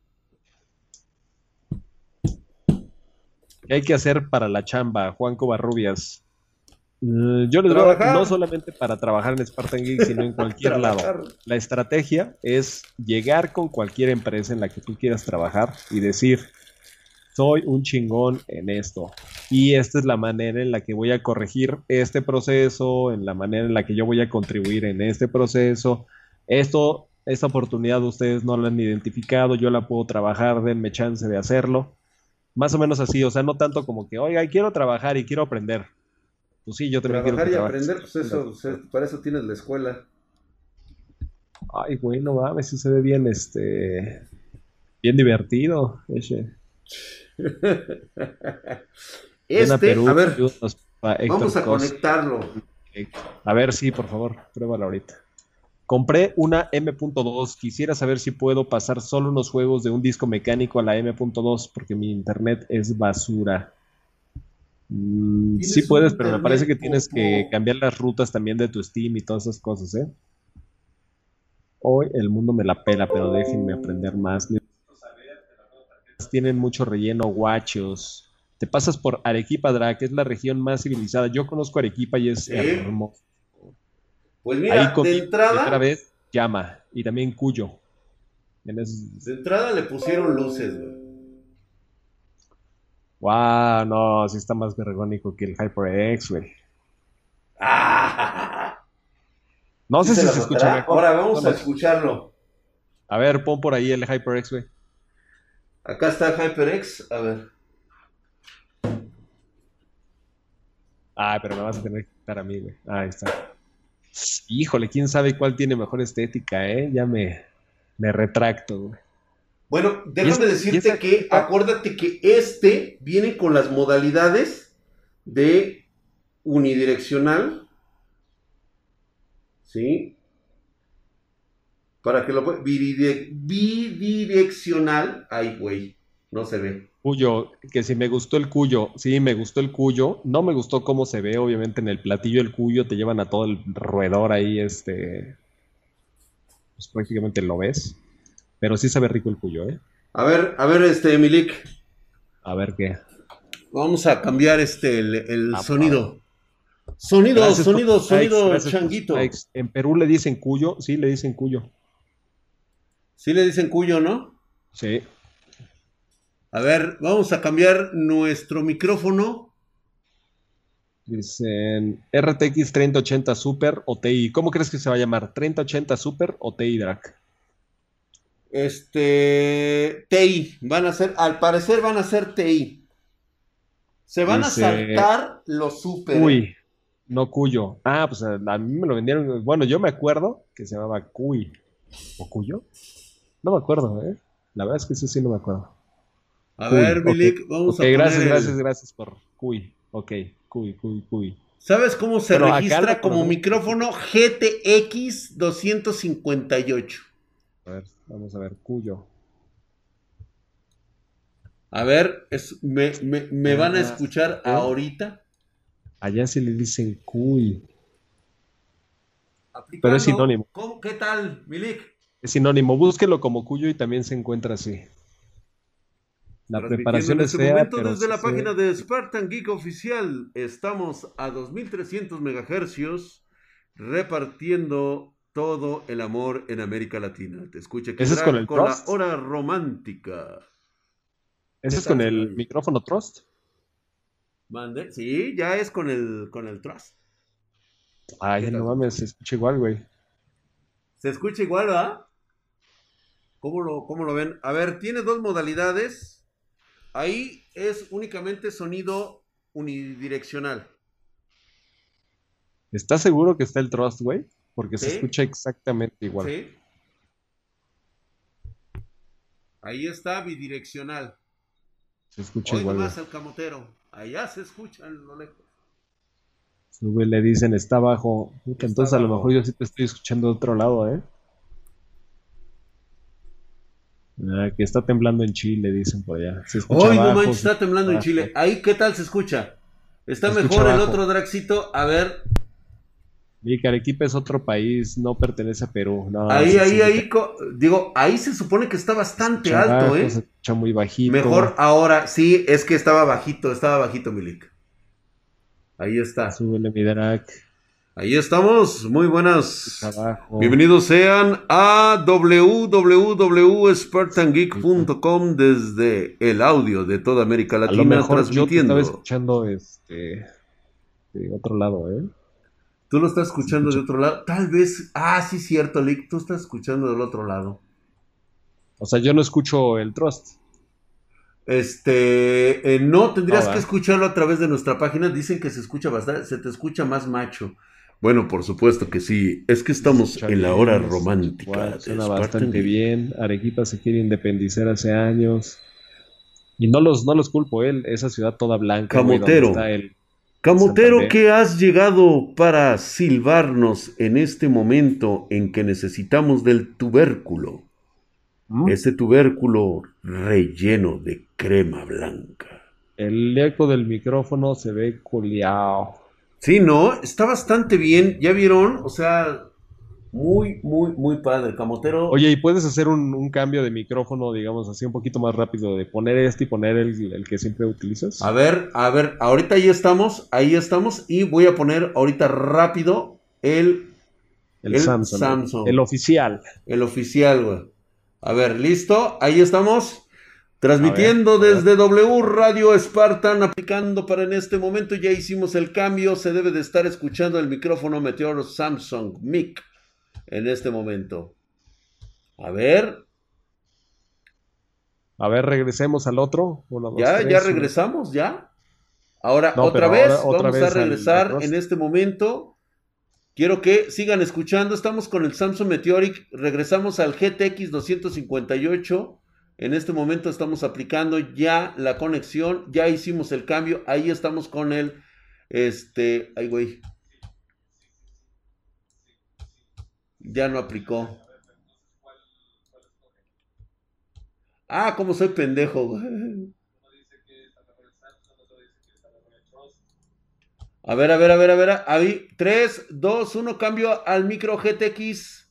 ¿Qué hay que hacer para la chamba, Juan Covarrubias? Mm, yo les digo no solamente para trabajar en Spartan Geek, sino en cualquier lado. La estrategia es llegar con cualquier empresa en la que tú quieras trabajar y decir, soy un chingón en esto. Y esta es la manera en la que voy a corregir este proceso, en la manera en la que yo voy a contribuir en este proceso. Esto, esta oportunidad ustedes no la han identificado, yo la puedo trabajar, denme chance de hacerlo. Más o menos así, o sea, no tanto como que, oiga, quiero trabajar y quiero aprender pues sí, yo también
Trabajar quiero y aprender, pues eso, para eso tienes la escuela.
Ay, güey, no mames, si se ve bien, este, bien divertido, ese.
este, a ver, vamos a conectarlo.
A ver, sí, por favor, pruébalo ahorita. Compré una M.2. Quisiera saber si puedo pasar solo unos juegos de un disco mecánico a la M.2 porque mi internet es basura. Mm, sí puedes, pero me parece que tienes que cambiar las rutas también de tu Steam y todas esas cosas, ¿eh? Hoy el mundo me la pela, pero déjenme aprender más. Tienen mucho relleno, guachos. Te pasas por Arequipa, Drake, es la región más civilizada. Yo conozco Arequipa y es hermoso.
Pues mira, de entrada.
Otra vez, llama. Y también Cuyo.
De entrada le pusieron luces, güey.
Wow, no, sí está más vergónico que el HyperX, güey. No sé si se escucha
mejor. Ahora vamos a escucharlo.
A ver, pon por ahí el HyperX, güey.
Acá está el HyperX, a ver.
Ah, pero me vas a tener que quitar a mí, güey. Ahí está. Híjole, quién sabe cuál tiene mejor estética, ¿eh? Ya me, me retracto, güey.
Bueno, déjame decirte que, acuérdate que este viene con las modalidades de unidireccional. ¿Sí? Para que lo pueda. Bidireccional. Ay, güey. No se ve.
Cuyo, que si me gustó el cuyo, sí, me gustó el cuyo. No me gustó cómo se ve, obviamente, en el platillo el cuyo. Te llevan a todo el roedor ahí, este. Pues prácticamente lo ves. Pero sí sabe rico el cuyo, ¿eh?
A ver, a ver, este, Milik.
A ver qué.
Vamos a cambiar este, el, ah, sonido. Sonido, sonido, sonido, changuito.
En Perú le dicen cuyo, sí, le dicen cuyo.
Sí le dicen cuyo, ¿no?
Sí.
A ver, vamos a cambiar nuestro micrófono.
Dicen RTX 3080 Super o TI. ¿Cómo crees que se va a llamar? ¿3080 Super o TI Drac?
Este. TI. Van a ser. Al parecer van a ser TI. Se van a saltar los super.
Uy. No Cuyo. Ah, pues a, mí me lo vendieron. Bueno, yo me acuerdo que se llamaba Cuy. ¿O Cuyo? No me acuerdo, ¿eh? La verdad es que sí, sí no me acuerdo.
A ver, Milik, vamos a poner
Gracias, gracias, gracias por Cuy. Ok, Cuy, Cuy, Cuy.
¿Sabes cómo se registra como micrófono GTX 258?
A ver. Vamos a ver, Cuyo.
A ver, me, van a escuchar ahorita?
Allá se le dicen cuy. Pero es sinónimo.
¿Qué tal, Milik?
Es sinónimo. Búsquelo como cuyo y también se encuentra así.
La preparación es este momento desde la página de Spartan Geek Oficial. Estamos a 2300 megahercios repartiendo todo el amor en América Latina. Te escucha que
¿Ese es con el
con la hora romántica.
¿Ese es con el micrófono Trust?
Mande. Sí, ya es con el, con el Trust.
Ay, no mames, se escucha igual, güey.
Se escucha igual, ¿verdad? ¿Cómo lo, ¿Cómo lo ven? A ver, tiene dos modalidades. Ahí es únicamente sonido unidireccional.
¿Estás seguro que está el Trust, güey? porque se escucha exactamente igual. Sí.
Ahí está bidireccional.
Se escucha igual.
más al camotero. Allá se escucha en lo lejos.
Sube, le dicen está abajo. entonces a lo mejor yo sí te estoy escuchando de otro lado, ¿eh? Ah, que está temblando en Chile, dicen por allá.
Se escucha no manches, está temblando en Chile. Ahí, ¿qué tal se escucha? Está mejor el otro Draxito. A ver.
Y Arequipa es otro país, no pertenece a Perú.
ahí, ahí, ahí, digo, ahí se supone que está bastante alto, ¿eh? Se
escucha muy bajito.
Mejor ahora, sí, es que estaba bajito, estaba bajito, Milik. Ahí está.
Súbele mi drag.
Ahí estamos, muy buenas. Bienvenidos sean a www.spartangeek.com desde el audio de toda América Latina a lo mejor transmitiendo.
Yo estaba escuchando este de otro lado, ¿eh?
Tú lo estás escuchando de otro lado. Tal vez, ah, sí cierto, Lick, tú estás escuchando del otro lado.
O sea, yo no escucho el Trust.
Este, eh, no, tendrías que escucharlo a través de nuestra página. Dicen que se escucha bastante, se te escucha más macho. Bueno, por supuesto que sí. Es que estamos en la hora romántica.
suena bastante bien. Arequipa se quiere independizar hace años. Y no los, no los culpo, él, esa ciudad toda blanca.
Camotero. Camotero, ¿qué has llegado para silbarnos en este momento en que necesitamos del tubérculo? ¿Mm? Ese tubérculo relleno de crema blanca.
El eco del micrófono se ve culiao.
Sí, no, está bastante bien. ¿Ya vieron? O sea, muy, muy, muy padre. Camotero.
Oye, ¿y puedes hacer un, cambio de micrófono, digamos así, un poquito más rápido? De poner este y poner el, que siempre utilizas.
A ver, a ver, ahorita ahí estamos, ahí estamos. Y voy a poner ahorita rápido el.
El, Samsung, El oficial.
El oficial, güey. A ver, listo. Ahí estamos. Transmitiendo desde W Radio Spartan, aplicando para en este momento, ya hicimos el cambio, se debe de estar escuchando el micrófono Meteor Samsung Mic en este momento. A ver.
A ver, regresemos al otro.
ya, ya regresamos, ya. Ahora, otra vez, vamos a regresar en este momento. Quiero que sigan escuchando. Estamos con el Samsung Meteoric. Regresamos al GTX 258 en este momento estamos aplicando ya la conexión, ya hicimos el cambio, ahí estamos con el, este, ay güey. Ya no aplicó. Ah, como soy pendejo. A ver, a ver, a ver, a ver. Ahí, 3, 2, 1, cambio al micro GTX.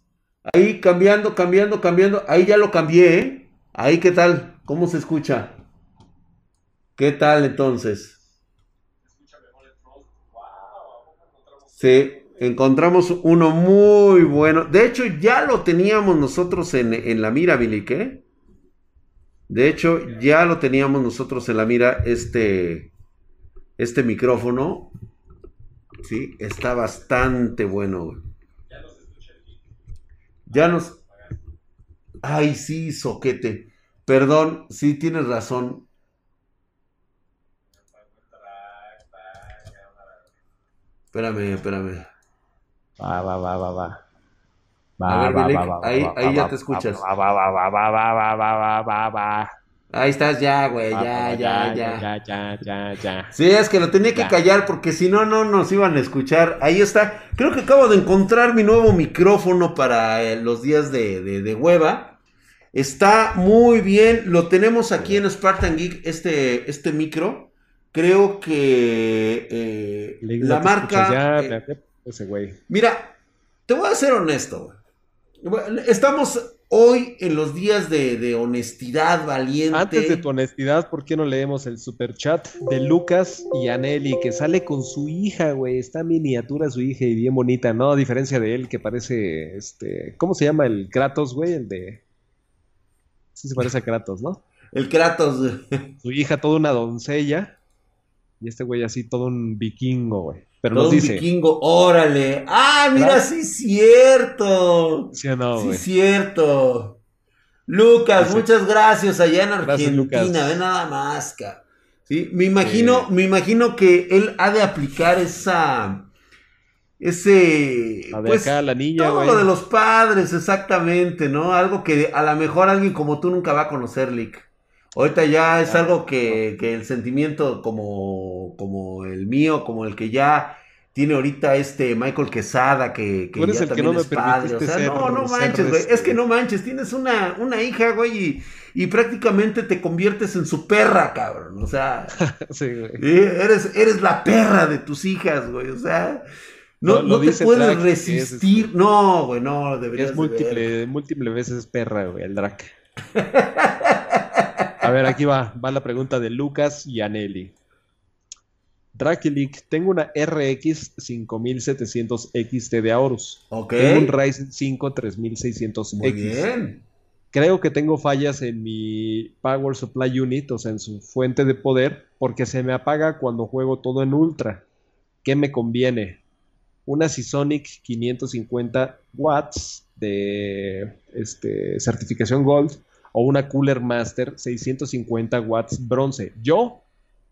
Ahí cambiando, cambiando, cambiando. Ahí ya lo cambié, ¿eh? Ahí, ¿qué tal? ¿Cómo se escucha? ¿Qué tal entonces? Sí, encontramos uno muy bueno. De hecho, ya lo teníamos nosotros en, la mira, Billy, ¿qué? De hecho, ya lo teníamos nosotros en la mira, este, este micrófono. Sí, está bastante bueno. Ya nos... Ay, sí, soquete. Perdón, sí tienes razón. Espérame, espérame.
Va, va, va, va, va.
Va, a ver, va, Belec, va, ahí, ahí ya te escuchas. Ahí estás ya, güey, ya, ya, ya,
ya, ya, ya,
Sí, es que lo tenía que callar porque si no, no nos iban a escuchar. Ahí está. Creo que acabo de encontrar mi nuevo micrófono para los días de, de hueva. Está muy bien. Lo tenemos aquí en Spartan Geek, este, este micro. Creo que eh, la marca. Eh, mira, te voy a ser honesto. Estamos hoy en los días de, honestidad valiente.
Antes de tu honestidad, ¿por qué no leemos el super chat de Lucas y Aneli que sale con su hija, güey? Está miniatura su hija y bien bonita, ¿no? A diferencia de él que parece, este, ¿cómo se llama el Kratos, güey? El de Sí se parece a Kratos, ¿no?
El Kratos.
Su hija toda una doncella. Y este güey así todo un vikingo, güey. Pero
todo
nos dice.
Un vikingo, órale. Ah, mira, sí es cierto.
Sí o no,
Sí es cierto. Lucas, muchas gracias allá en Argentina, ve nada más, cara. Sí, me imagino, me imagino que él ha de aplicar esa ese
pues, la niña,
todo lo de los padres, exactamente, ¿no? Algo que a lo mejor alguien como tú nunca va a conocer, Lick. Ahorita ya es algo que, que, el sentimiento como, como el mío, como el que ya tiene ahorita este Michael Quesada que, que ya también es padre. O sea, no, no manches, güey. Es que no manches, tienes una, una hija, güey, y, y, prácticamente te conviertes en su perra, cabrón. O sea, sí, güey. Eres, eres la perra de tus hijas, güey. O sea, no, no, te puedes resistir. Este no, güey, no, deberías.
Es múltiple, múltiple veces perra, güey, el Drac. A ver, aquí va, va la pregunta de Lucas y Aneli. Drakelik, tengo una RX 5700 XT de Aorus. Ok. Tengo un Ryzen 5 3600X. Muy bien. Creo que tengo fallas en mi Power Supply Unit, o sea, en su fuente de poder, porque se me apaga cuando juego todo en Ultra. ¿Qué me conviene? Una Seasonic 550 watts de este, certificación Gold o una Cooler Master 650 watts bronce. Yo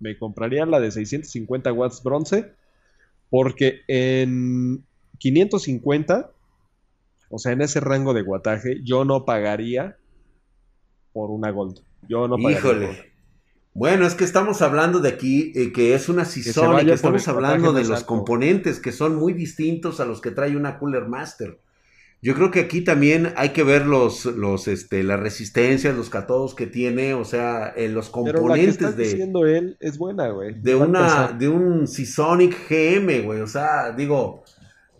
me compraría la de 650 watts bronce porque en 550, o sea, en ese rango de guataje, yo no pagaría por una Gold. Yo no pagaría. Híjole.
Bueno, es que estamos hablando de aquí eh, que es una Seasonic, que estamos hablando de los componentes que son muy distintos a los que trae una Cooler Master. Yo creo que aquí también hay que ver los, los, este, las resistencias, los catodos que tiene, o sea, en los componentes Pero la que de.
diciendo él es buena, güey.
De una, de un Seasonic GM, güey. O sea, digo,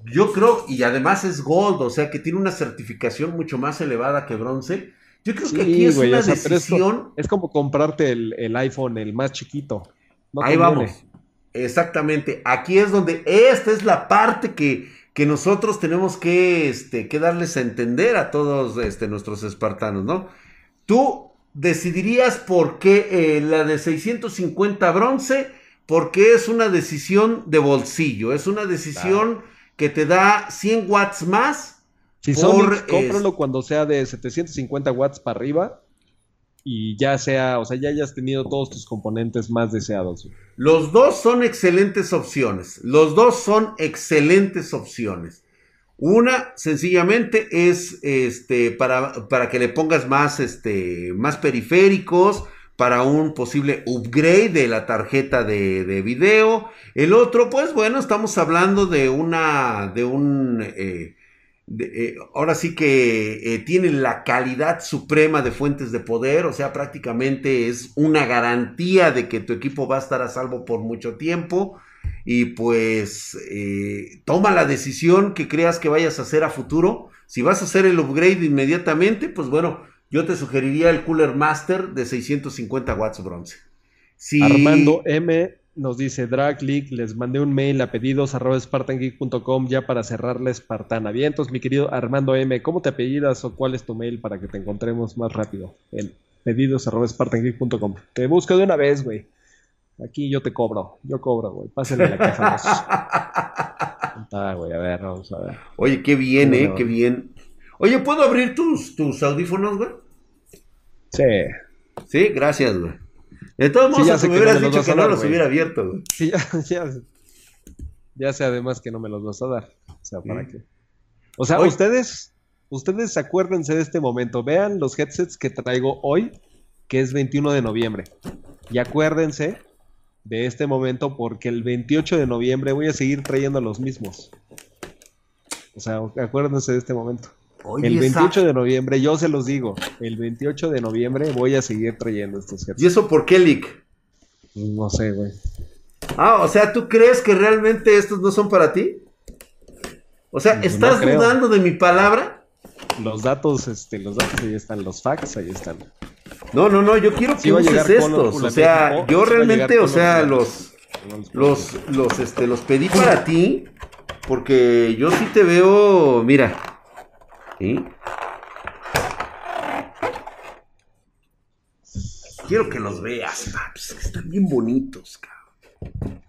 yo creo, y además es Gold, o sea, que tiene una certificación mucho más elevada que bronce. Yo creo que aquí es una decisión.
Es, como comprarte el, iPhone, el más chiquito.
Ahí vamos. Exactamente. Aquí es donde esta es la parte que que nosotros tenemos que, este, que darles a entender a todos este, nuestros espartanos, ¿no? Tú decidirías por qué eh, la de 650 bronce, porque es una decisión de bolsillo, es una decisión que te da 100 watts más.
Si son, cómpralo cuando sea de 750 watts para arriba y ya sea, o sea, ya hayas tenido todos tus componentes más deseados.
Los dos son excelentes opciones. Los dos son excelentes opciones. Una, sencillamente, es este, para, para que le pongas más, este, más periféricos, para un posible upgrade de la tarjeta de, de video. El otro, pues bueno, estamos hablando de una, de un, eh, eh, ahora sí que eh, tiene la calidad suprema de fuentes de poder, o sea, prácticamente es una garantía de que tu equipo va a estar a salvo por mucho tiempo y pues eh, toma la decisión que creas que vayas a hacer a futuro. Si vas a hacer el upgrade inmediatamente, pues bueno, yo te sugeriría el Cooler Master de 650 watts bronce.
Si... Armando M nos dice Drag League, les mandé un mail a pedidos arroba spartangeek.com ya para cerrar la Espartana. Bien, entonces mi querido Armando M, ¿cómo te apellidas o cuál es tu mail para que te encontremos más rápido? En pedidos arroba spartangeek.com. Te busco de una vez, güey. Aquí yo te cobro, yo cobro, güey. Pásenme la casa. güey, a ver, vamos a ver.
Oye, qué bien, eh, qué bien. Oye, ¿puedo abrir tus, tus audífonos, güey?
Sí.
Sí, gracias, güey. De todos modos, ya si me hubieras dicho que no los hubiera abierto, güey.
Sí, ya, ya, sé además que no me los vas a dar. O sea, ¿para qué? O sea, ustedes, ustedes acuérdense de este momento. Vean los headsets que traigo hoy, que es 21 de noviembre. Y acuérdense de este momento porque el 28 de noviembre voy a seguir trayendo los mismos. O sea, acuérdense de este momento el 28 de noviembre, yo se los digo, el 28 de noviembre voy a seguir trayendo estos
¿Y eso por qué, Lick?
No sé, güey.
Ah, o sea, ¿tú crees que realmente estos no son para ti? O sea, ¿estás dudando de mi palabra?
Los datos, este, los datos ahí están, los facts ahí están.
No, no, no, yo quiero que uses estos. o sea, yo realmente, o sea, los, los, los, este, los pedí para ti, porque yo sí te veo, mira, Quiero que los veas, paps. Están bien bonitos, cabrón.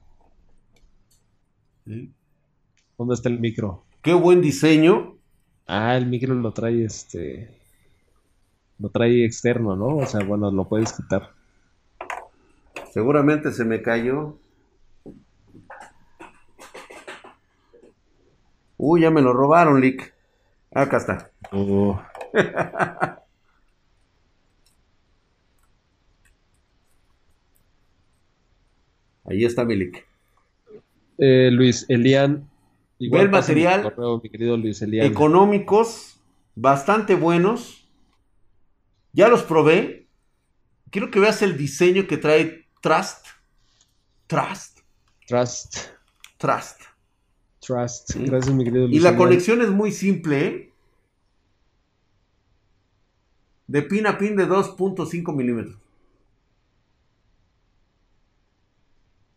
¿Dónde está el micro?
Qué buen diseño.
Ah, el micro lo trae este. Lo trae externo, ¿no? O sea, bueno, lo puedes quitar.
Seguramente se me cayó. Uy, ya me lo robaron, Lick. Acá está. Oh. Ahí está Milik.
eh, Luis Elian.
Igual material. mi querido Luis Elian. Económicos, bastante buenos. Ya los probé. Quiero que veas el diseño que trae Trust. Trust.
Trust.
Trust.
Trust. Gracias, mi querido
Luis. Y la conexión es muy simple, ¿eh? De pin a pin de 2.5 milímetros.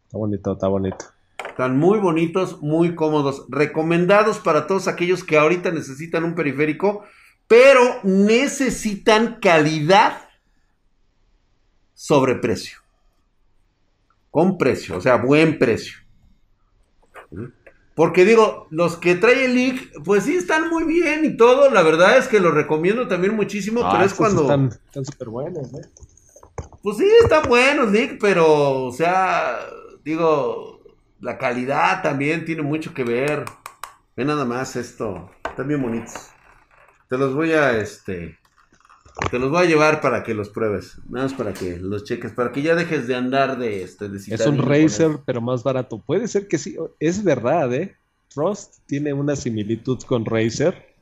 Está bonito, está bonito.
Están muy bonitos, muy cómodos. Recomendados para todos aquellos que ahorita necesitan un periférico, pero necesitan calidad sobre precio. Con precio, o sea, buen precio. Porque digo, los que trae el link, pues sí están muy bien y todo. La verdad es que los recomiendo también muchísimo, pero es cuando.
Están súper buenos, ¿eh?
Pues sí, están buenos, Nick, pero, o sea, Digo, la calidad también tiene mucho que ver. Ve nada más esto. Están bien bonitos. Te los voy a, este, te los voy a llevar para que los pruebes. Nada más para que los cheques, para que ya dejes de andar de este.
es un Razer, pero más barato. Puede ser que sí. Es verdad, ¿eh? Trust tiene una similitud con Razer.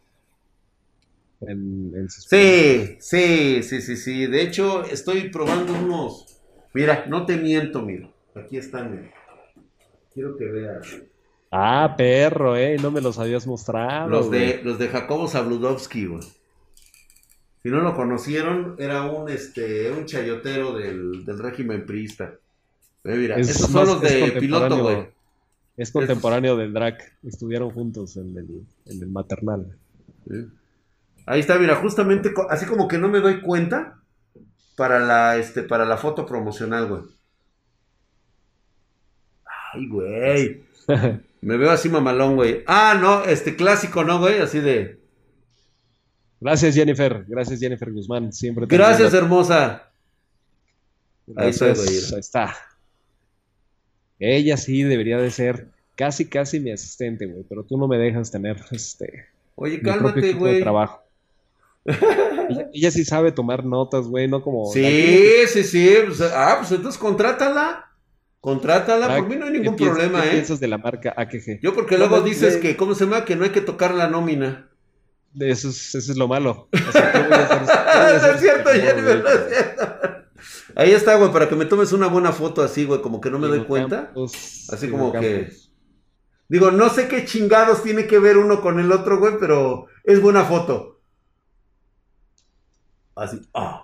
sí, sí, sí, sí, sí. De hecho, estoy probando unos. Mira, no te miento, mira. Aquí están. Quiero que veas.
Ah, perro, eh, no me los habías mostrado.
Los de, los de Jacobo Zabludovsky, güey. Si no lo conocieron, era un este un chayotero del, régimen priista. Eh, mira, esos son los de piloto, güey.
Es contemporáneo del Drac. Estudiaron juntos en el, en el maternal.
Ahí está, mira, justamente así como que no me doy cuenta para la, este, para la foto promocional, güey. Ay, güey. Me veo así mamalón, güey. Ah, no, este clásico, ¿no, güey? Así de.
Gracias, Jennifer. Gracias, Jennifer Guzmán. Siempre
Gracias, hermosa.
Ahí, está, ahí está. Ella sí debería de ser casi, casi mi asistente, güey. Pero tú no me dejas tener este.
Oye, cálmate, güey.
trabajo. ella, sí sabe tomar notas, güey, no como.
Sí, sí, sí. Pues, ah, pues entonces contrátala. Contrátala, por mí no hay ningún problema, ¿qué ¿eh?
piensas de la marca AKG?
Yo porque luego dices que, ¿cómo se llama? Que no hay que tocar la nómina.
Eso es, eso es lo malo. es
cierto, Jennifer, no es cierto. Ahí está, güey, para que me tomes una buena foto así, güey, como que no me doy cuenta. así como que... Digo, no sé qué chingados tiene que ver uno con el otro, güey, pero es buena foto. Así, ah.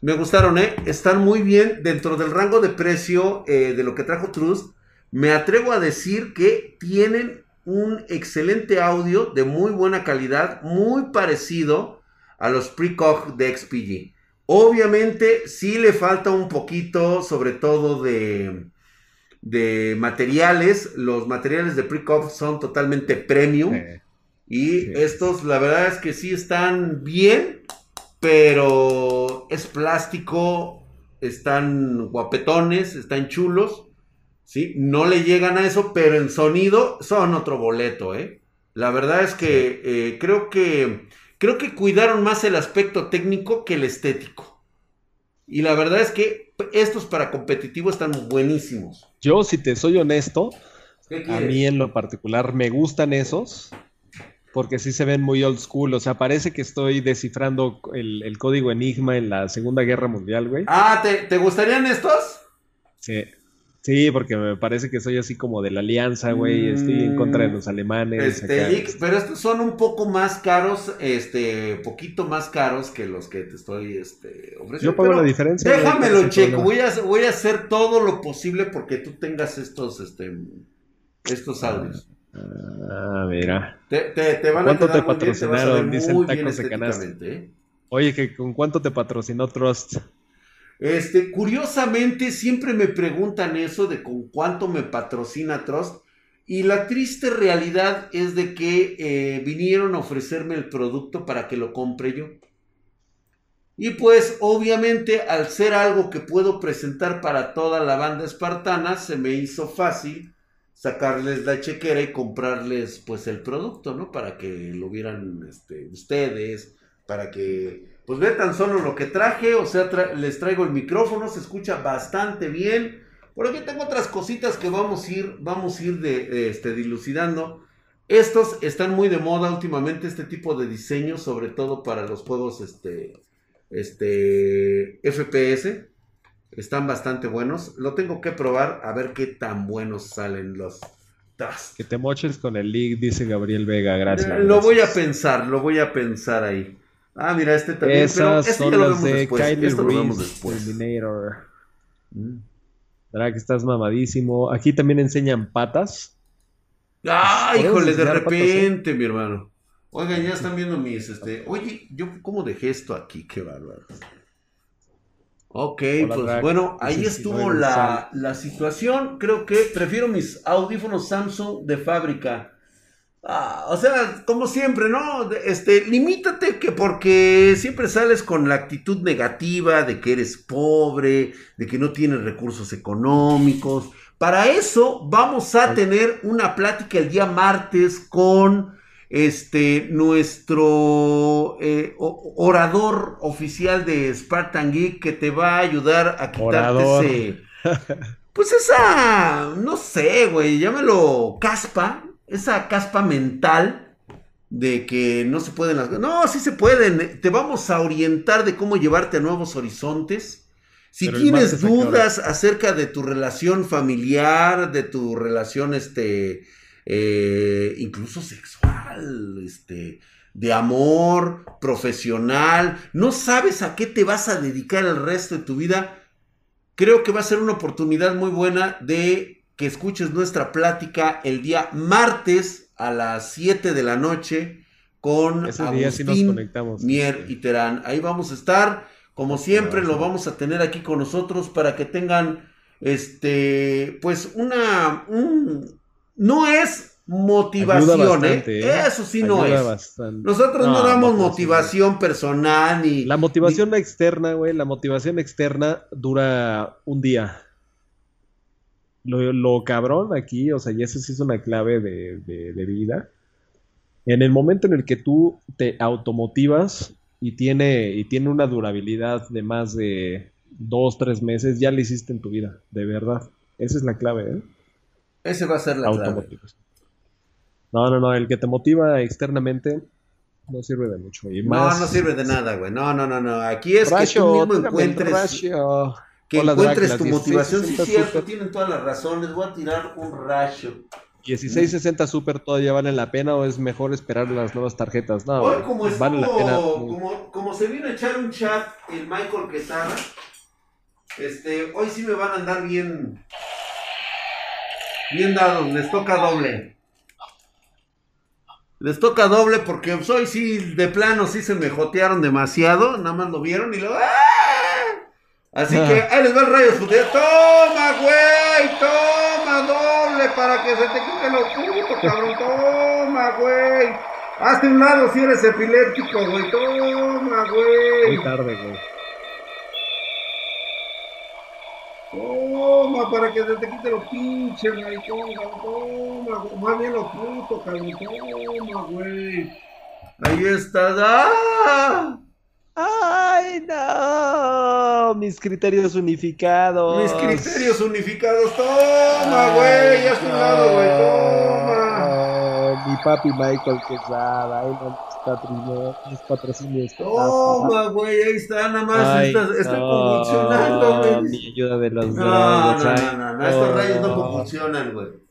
Me gustaron, ¿eh? Están muy bien dentro del rango de precio eh, de lo que trajo Trust. Me atrevo a decir que tienen un excelente audio de muy buena calidad, muy parecido a los Precog de XPG. Obviamente sí le falta un poquito, sobre todo de, de materiales. Los materiales de Precog son totalmente premium. y estos, la verdad es que sí están bien pero es plástico, están guapetones, están chulos, ¿sí? No le llegan a eso, pero en sonido son otro boleto, ¿eh? La verdad es que eh, creo que creo que cuidaron más el aspecto técnico que el estético. Y la verdad es que estos para competitivo están buenísimos.
Yo, si te soy honesto, a mí en lo particular me gustan esos porque sí se ven muy old school. O sea, parece que estoy descifrando el, código Enigma en la Segunda Guerra Mundial, güey.
Ah, ¿te, gustarían estos?
Sí. Sí, porque me parece que soy así como de la alianza, güey. Estoy en contra de los alemanes.
Este, pero estos son un poco más caros, este, poquito más caros que los que te estoy este, ofreciendo.
Yo pago la diferencia.
Déjamelo, checo. Voy a, voy a hacer todo lo posible porque tú tengas estos, este, estos audios.
Ah, mira.
Te, te, van
¿Cuánto te patrocinaron? Dicen tacos de canasta. ¿eh? Oye, ¿con cuánto te patrocinó Trust?
Este, curiosamente, siempre me preguntan eso de con cuánto me patrocina Trust. Y la triste realidad es de que eh, vinieron a ofrecerme el producto para que lo compre yo. Y pues obviamente al ser algo que puedo presentar para toda la banda espartana, se me hizo fácil sacarles la chequera y comprarles pues el producto, ¿no? Para que lo vieran este, ustedes, para que pues vean tan solo lo que traje, o sea, les traigo el micrófono, se escucha bastante bien, Por aquí tengo otras cositas que vamos a ir, vamos a ir de, este, dilucidando. Estos están muy de moda últimamente, este tipo de diseños, sobre todo para los juegos este, este, FPS. Están bastante buenos. Lo tengo que probar a ver qué tan buenos salen los.
Que te moches con el league, dice Gabriel Vega. Gracias.
Lo voy a pensar, lo voy a pensar ahí. Ah, mira, este también.
Esas pero este son las de Kylie Reese, Terminator. Mm. ¿Verdad que estás mamadísimo? Aquí también enseñan patas.
¡Ah, híjole! De repente, mi hermano. Oigan, ya están viendo mis, este... Oye, yo cómo dejé esto aquí, qué bárbaro. Ok, pues bueno, ahí estuvo la, la, situación. Creo que prefiero mis audífonos Samsung de fábrica. Ah, o sea, como siempre, ¿no? Este, limítate que porque siempre sales con la actitud negativa de que eres pobre, de que no tienes recursos económicos. Para eso vamos a tener una plática el día martes con este, nuestro eh, orador oficial de Spartan Geek que te va a ayudar a quitarte ese. Pues esa, no sé, güey, llámelo caspa, esa caspa mental de que no se pueden las... No, sí se pueden. Te vamos a orientar de cómo llevarte a nuevos horizontes. Si tienes dudas acerca de tu relación familiar, de tu relación, este, eh, incluso sexual, este, de amor, profesional, no sabes a qué te vas a dedicar el resto de tu vida, creo que va a ser una oportunidad muy buena de que escuches nuestra plática el día martes a las 7 de la noche con Agustín, Mier y Terán. Ahí vamos a estar, como siempre, lo vamos a tener aquí con nosotros para que tengan, este, pues una, no es motivación, ¿eh? ¿eh? Eso sí no es. Nosotros no, damos motivación personal ni...
La motivación externa, güey, la motivación externa dura un día. Lo, cabrón aquí, o sea, y eso sí es una clave de, vida. En el momento en el que tú te automotivas y tiene, y tiene una durabilidad de más de dos, tres meses, ya lo hiciste en tu vida, de verdad. Esa es la clave, ¿eh?
Ese va a ser la clave.
No, no, no, el que te motiva externamente no sirve de mucho.
No, no sirve de nada, güey. No, no, no, no. Aquí es que tú mismo encuentres que encuentres tu motivación. Sí, cierto, tienen todas las razones. Voy a tirar un rayo.
1660 Super todavía vale la pena o es mejor esperar las nuevas tarjetas? No,
Hoy como, vale la pena. Como, como, se vino a echar un chat el Michael Quesada, este, hoy sí me van a andar bien, bien dados, les toca doble. Les toca doble porque hoy sí, de plano, sí se me jotearon demasiado, nada más lo vieron y lo... ¡ah! Así que ahí les va el rayo Toma, güey, toma doble para que se te quite lo puto, cabrón. Toma, güey. Hazte un lado si eres epiléptico, güey. Toma, güey.
Muy tarde, güey.
Toma, para que se te quite lo pinche, güey. Toma, toma, más bien lo puto, cabrón. Toma, güey. Ahí estás. ¡Ah!
¡Ay, no! Mis criterios unificados.
Mis criterios unificados. Toma, güey. Ya es un lado, güey. Toma.
mi papi Michael Quesada. Ahí no mis patrocinios.
Toma, güey. Ahí está. Nada más. está, está convulsionando, güey.
Mi ayuda de los
no, no, no, no, no. Estos rayos no convulsionan, güey.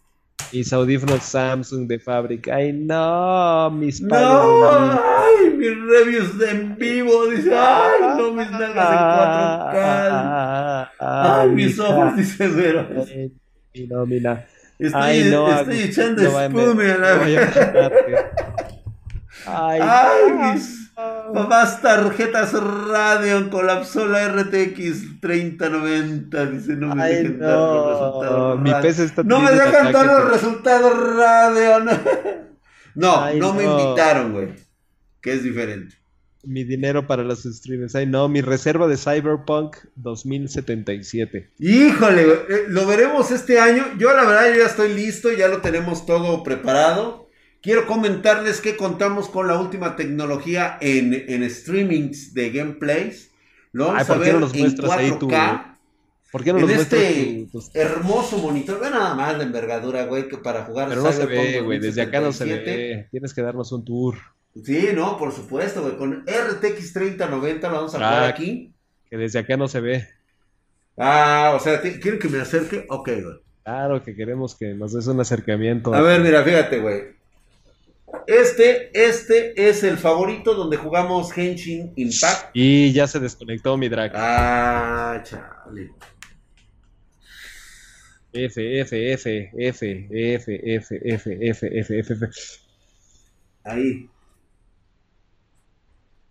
Mis audífonos Samsung de fábrica. Ay, no, mis
No, ay, mis reviews de en vivo. Dice, ay, no, mis nalgas en 4K. Ay, mis ojos, dice Vero.
Y no, mira.
Estoy, ay, no, estoy echando espume a la Ay, ay, mis Mamás tarjetas radio colapsó la RTX 3090. Dice, no me dejen dar los resultados. Mi está no me dejan dar los resultados radio. No, no, me invitaron, güey. Que es diferente.
Mi dinero para los streamers. Ay, no, mi reserva de Cyberpunk 2077.
Híjole, eh, lo veremos este año. Yo, la verdad, yo ya estoy listo, ya lo tenemos todo preparado. Quiero comentarles que contamos con la última tecnología en, en streamings de gameplays. Lo vamos a ver en 4K. ¿Por qué no en este hermoso monitor, ve nada más la envergadura, güey, que para jugar.
Pero no se ve, güey, desde acá no se ve. Tienes que darnos un tour.
Sí, no, por supuesto, güey. Con RTX 3090 lo vamos a jugar aquí.
Que desde acá no se ve.
Ah, o sea, ¿quieren que me acerque? Ok, güey.
Claro que queremos que nos des un acercamiento.
A ver, mira, fíjate, güey. Este, este es el favorito donde jugamos Henshin Impact.
Y ya se desconectó mi drag.
Ah, chale.
F, F, F, F, F, F, F, F, F, F, F.
Ahí.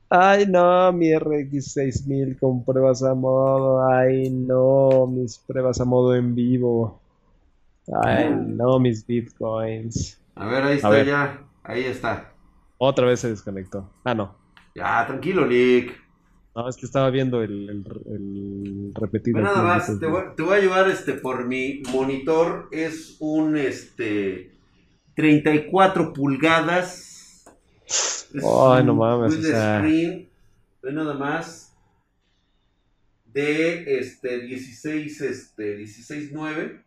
Ay, no, mi RX6000 con pruebas a modo. Ay, no, mis pruebas a modo en vivo. Ay, no, mis bitcoins.
A ver, ahí está ya. Ahí está.
Otra vez se desconectó. Ah, no.
Ya, tranquilo, Nick.
No, es que estaba viendo el, el, repetido.
nada más, te voy, te voy, a llevar este por mi monitor. Es un este 34 pulgadas.
Ay, no mames. O sea...
screen, ve nada más. De este 16, este 16.9.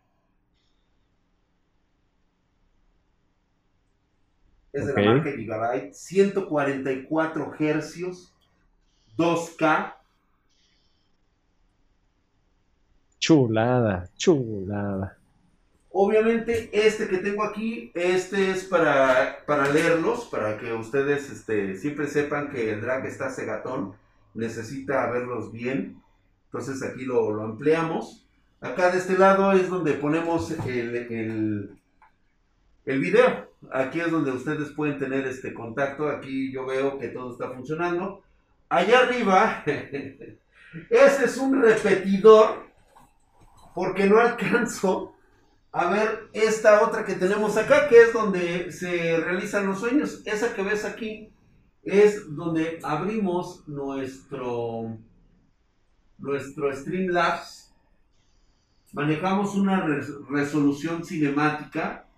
Es de la marca Gigabyte. 144 hercios 2K.
Chulada, chulada.
Obviamente, este que tengo aquí, este es para, para leerlos, para que ustedes este, siempre sepan que el drag está cegatón, necesita verlos bien. Entonces aquí lo, ampliamos. Acá de este lado es donde ponemos el, el, el video. Aquí es donde ustedes pueden tener este contacto. Aquí yo veo que todo está funcionando. Allá arriba, ese es un repetidor, porque no alcanzo a ver esta otra que tenemos acá, que es donde se realizan los sueños. Esa que ves aquí es donde abrimos nuestro, nuestro Streamlabs. Manejamos una resolución cinemática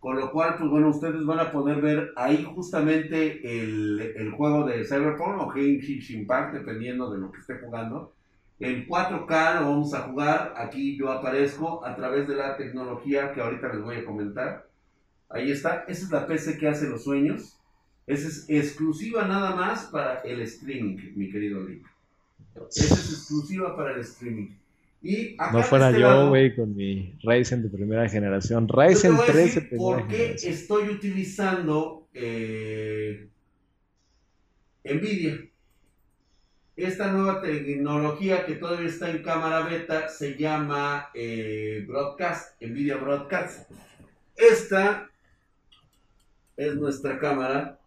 con lo cual, pues bueno, ustedes van a poder ver ahí justamente el, juego de Cyberpunk o Genshin Impact, dependiendo de lo que esté jugando. En 4K lo vamos a jugar. Aquí yo aparezco a través de la tecnología que ahorita les voy a comentar. Ahí está. Esa es la PC que hace los sueños. Esa es exclusiva nada más para el streaming, mi querido Link. Esa es exclusiva para el streaming
no fuera este yo, güey, con mi Ryzen de primera generación. Ryzen 13
¿Por qué estoy utilizando eh, Nvidia? Esta nueva tecnología que todavía está en cámara beta se llama eh, Broadcast, Nvidia Broadcast. Esta es nuestra cámara.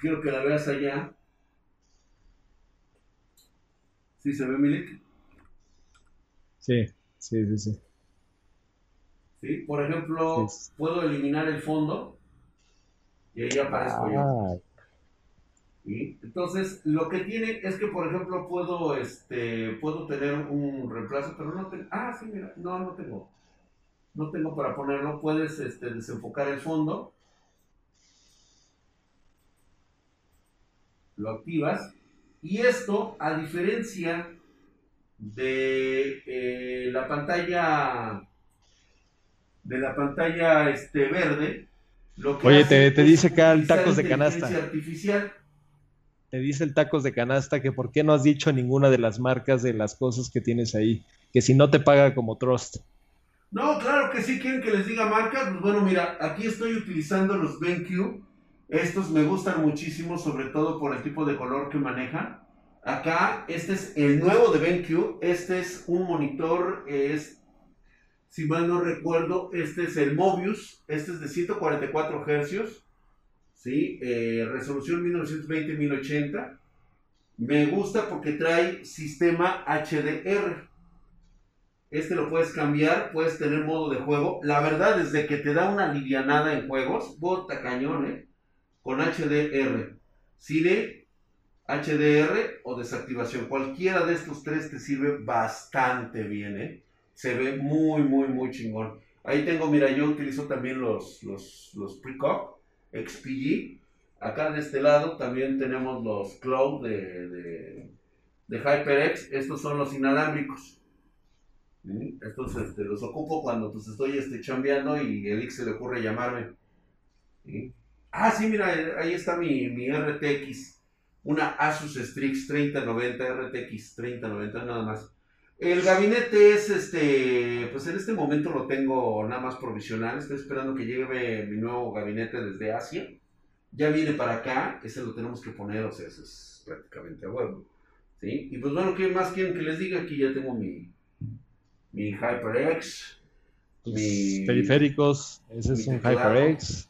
Quiero que la veas allá. ¿Sí se ve, Milik?
Sí, sí, sí, sí.
Sí, por ejemplo, puedo eliminar el fondo y ahí aparezco yo. Ah. Entonces, lo que tiene es que, por ejemplo, puedo, este, puedo tener un reemplazo, pero no tengo. Ah, sí, mira, no, no tengo. No tengo para ponerlo. Puedes este, desenfocar el fondo. Lo activas y esto, a diferencia de eh, la pantalla de la pantalla este verde,
lo que Oye, te, dice acá el tacos de canasta. Artificial. Te dice el tacos de canasta que por qué no has dicho ninguna de las marcas de las cosas que tienes ahí, que si no te paga como Trust.
No, claro que sí quieren que les diga marcas. Pues bueno, mira, aquí estoy utilizando los BenQ estos me gustan muchísimo, sobre todo por el tipo de color que manejan. Acá, este es el nuevo de BenQ. Este es un monitor, es, si mal no recuerdo, este es el Mobius. Este es de 144 Hz. ¿sí? Eh, resolución 1920-1080. Me gusta porque trae sistema HDR. Este lo puedes cambiar, puedes tener modo de juego. La verdad, desde que te da una livianada en juegos, bota cañón, ¿eh? Con HDR. Cine, HDR o desactivación. Cualquiera de estos tres te sirve bastante bien, ¿eh? Se ve muy, muy, muy chingón. Ahí tengo, mira, yo utilizo también los, los, los Precog XPG. Acá de este lado también tenemos los Cloud de, de HyperX, estos son los inalámbricos. Estos este, los ocupo cuando pues, estoy este, chambeando y el se le ocurre llamarme. Ah, sí, mira, ahí está mi, mi RTX. Una Asus Strix 3090, RTX 3090, nada más. El gabinete es, este, pues en este momento lo tengo nada más provisional. Estoy esperando que llegue mi nuevo gabinete desde Asia. Ya viene para acá, ese lo tenemos que poner, o sea, eso es prácticamente a huevo. ¿Sí? Y pues bueno, ¿qué más quieren que les diga? Aquí ya tengo mi, mi HyperX.
Mis periféricos, ese es un HyperX.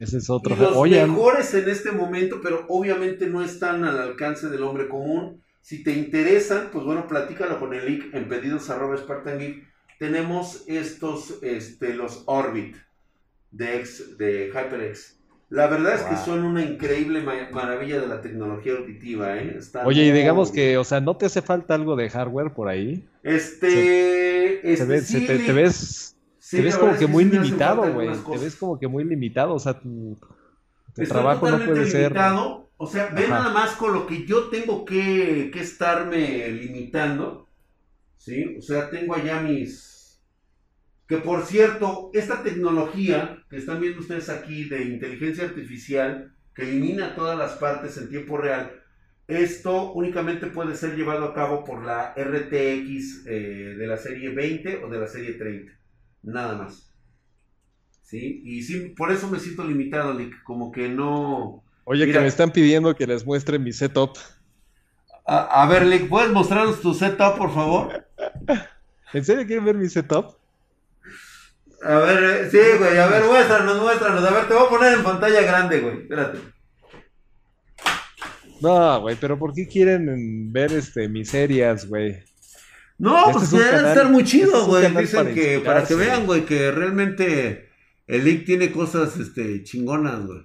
Ese es otro.
Y los mejores en este momento, pero obviamente no están al alcance del hombre común. Si te interesan, pues bueno, platícalo con el link en pedidos arroba Spartan Tenemos estos, este, los Orbit de, de HyperX. La verdad es que son una increíble maravilla de la tecnología auditiva, ¿eh?
Oye, y digamos que, o sea, ¿no te hace falta algo de hardware por ahí?
Este, este
te, ves, te ves como que muy limitado, güey. Te ves como que muy limitado, o sea, tu, trabajo no puede ser.
O sea, ve nada más con lo que yo tengo que, que estarme limitando. ¿Sí? O sea, tengo allá mis que por cierto, esta tecnología que están viendo ustedes aquí de inteligencia artificial, que elimina todas las partes en tiempo real, esto únicamente puede ser llevado a cabo por la RTX eh, de la serie 20 o de la serie 30. Nada más. ¿Sí? Y sí, por eso me siento limitado, Lick. Como que no.
Oye, que me están pidiendo que les muestre mi setup.
A, a ver, Lick, ¿puedes mostrarnos tu setup, por favor?
¿En serio quieren ver mi setup?
A ver, eh, sí, güey, a ver, muéstranos, muéstranos. A ver, te voy a poner en pantalla grande, güey. Espérate.
No, güey, pero ¿por qué quieren ver este miserias, güey?
No, este pues debe estar muy chido, este güey. Dicen que para que vean, güey, que realmente el link tiene cosas este, chingonas, güey.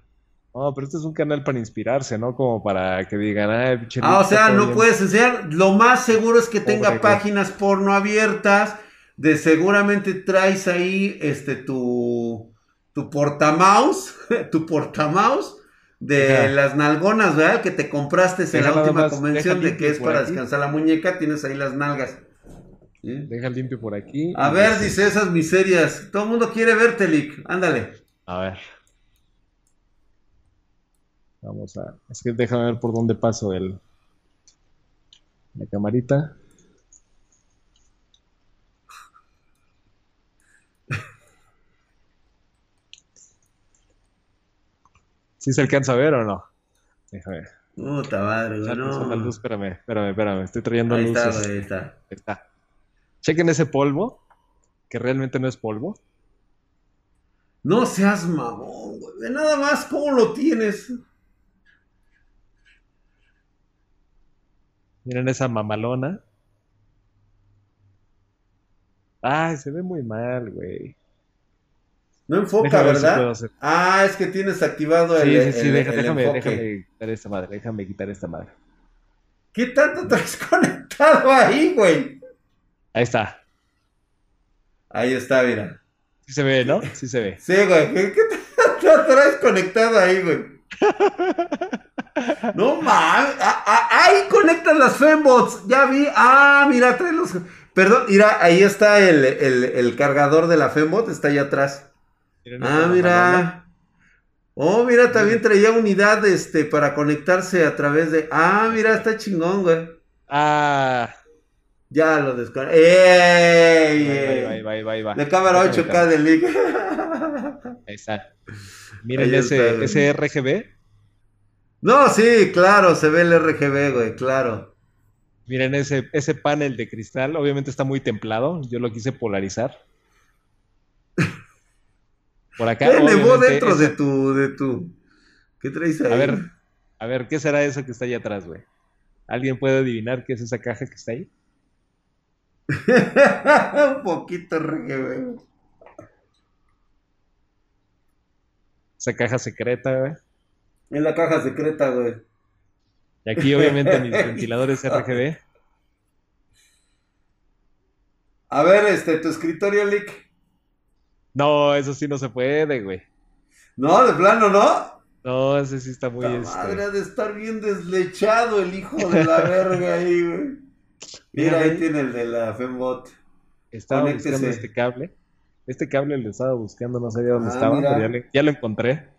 No, pero este es un canal para inspirarse, ¿no? Como para que digan, ah,
Ah, o sea, no puedes enseñar. Lo más seguro es que tenga páginas porno abiertas de seguramente traes ahí este tu tu portamouse, tu portamouse de las nalgonas, ¿verdad? Que te compraste en la última convención de que es para descansar la muñeca, tienes ahí las nalgas.
Deja limpio por aquí.
A ver, dice esas miserias. Todo el mundo quiere verte, Lick. Ándale.
A ver. Vamos a. Es que déjame ver por dónde paso el. La camarita. ¿Sí se alcanza a ver o no?
Déjame ver. Puta madre. No.
luz, espérame, espérame, espérame. Estoy trayendo ahí
Está, ahí está, ahí
está. Chequen ese polvo, que realmente no es polvo.
No seas mamón, güey. De nada más, ¿cómo lo tienes?
Miren esa mamalona. Ay, se ve muy mal, güey.
No enfoca, ¿verdad? ah, es que tienes activado el. Sí, sí, sí,
déjame, déjame quitar esta madre, déjame quitar esta madre.
¿Qué tanto traes conectado ahí, güey?
Ahí está.
Ahí está, mira.
Sí se ve, ¿no? Sí se ve.
Sí, güey. ¿Qué, tanto traes conectado ahí, güey? no mames. Ah, ah, ahí conectan las fembots. Ya vi. Ah, mira, trae los. Perdón, mira, ahí está el, el, el cargador de la fembot, está allá atrás ah, mira. Oh, mira, también traía unidad este, para conectarse a través de. Ah, mira, está chingón, güey.
Ah.
Ya lo desconecté. ¡Ey!
Bye, bye, bye, bye,
De cámara 8K de link.
Ahí está. Miren ese, ese RGB.
No, sí, claro, se ve el RGB, güey, claro.
Miren ese, ese panel de cristal, obviamente está muy templado. Yo lo quise polarizar.
Por acá. ¿Qué elevó dentro de tu, de tu. ¿Qué traes ahí?
A ver, a ver, ¿qué será eso que está ahí atrás, güey? ¿Alguien puede adivinar qué es esa caja que está ahí?
Un poquito güey.
Esa caja secreta, güey.
Es la caja secreta, güey.
Y aquí, obviamente, mis ventiladores RGB.
A ver, este, tu escritorio, Lick.
No, eso sí no se puede, güey.
No, de plano, ¿no?
No, ese sí está muy...
Este... Madre de estar bien deslechado el hijo de la verga ahí, güey. Mira, ahí tiene el de la Fembot.
Estaba buscando este cable. Este cable lo estaba buscando, no sabía dónde ah, estaba, pero ya, lo encontré.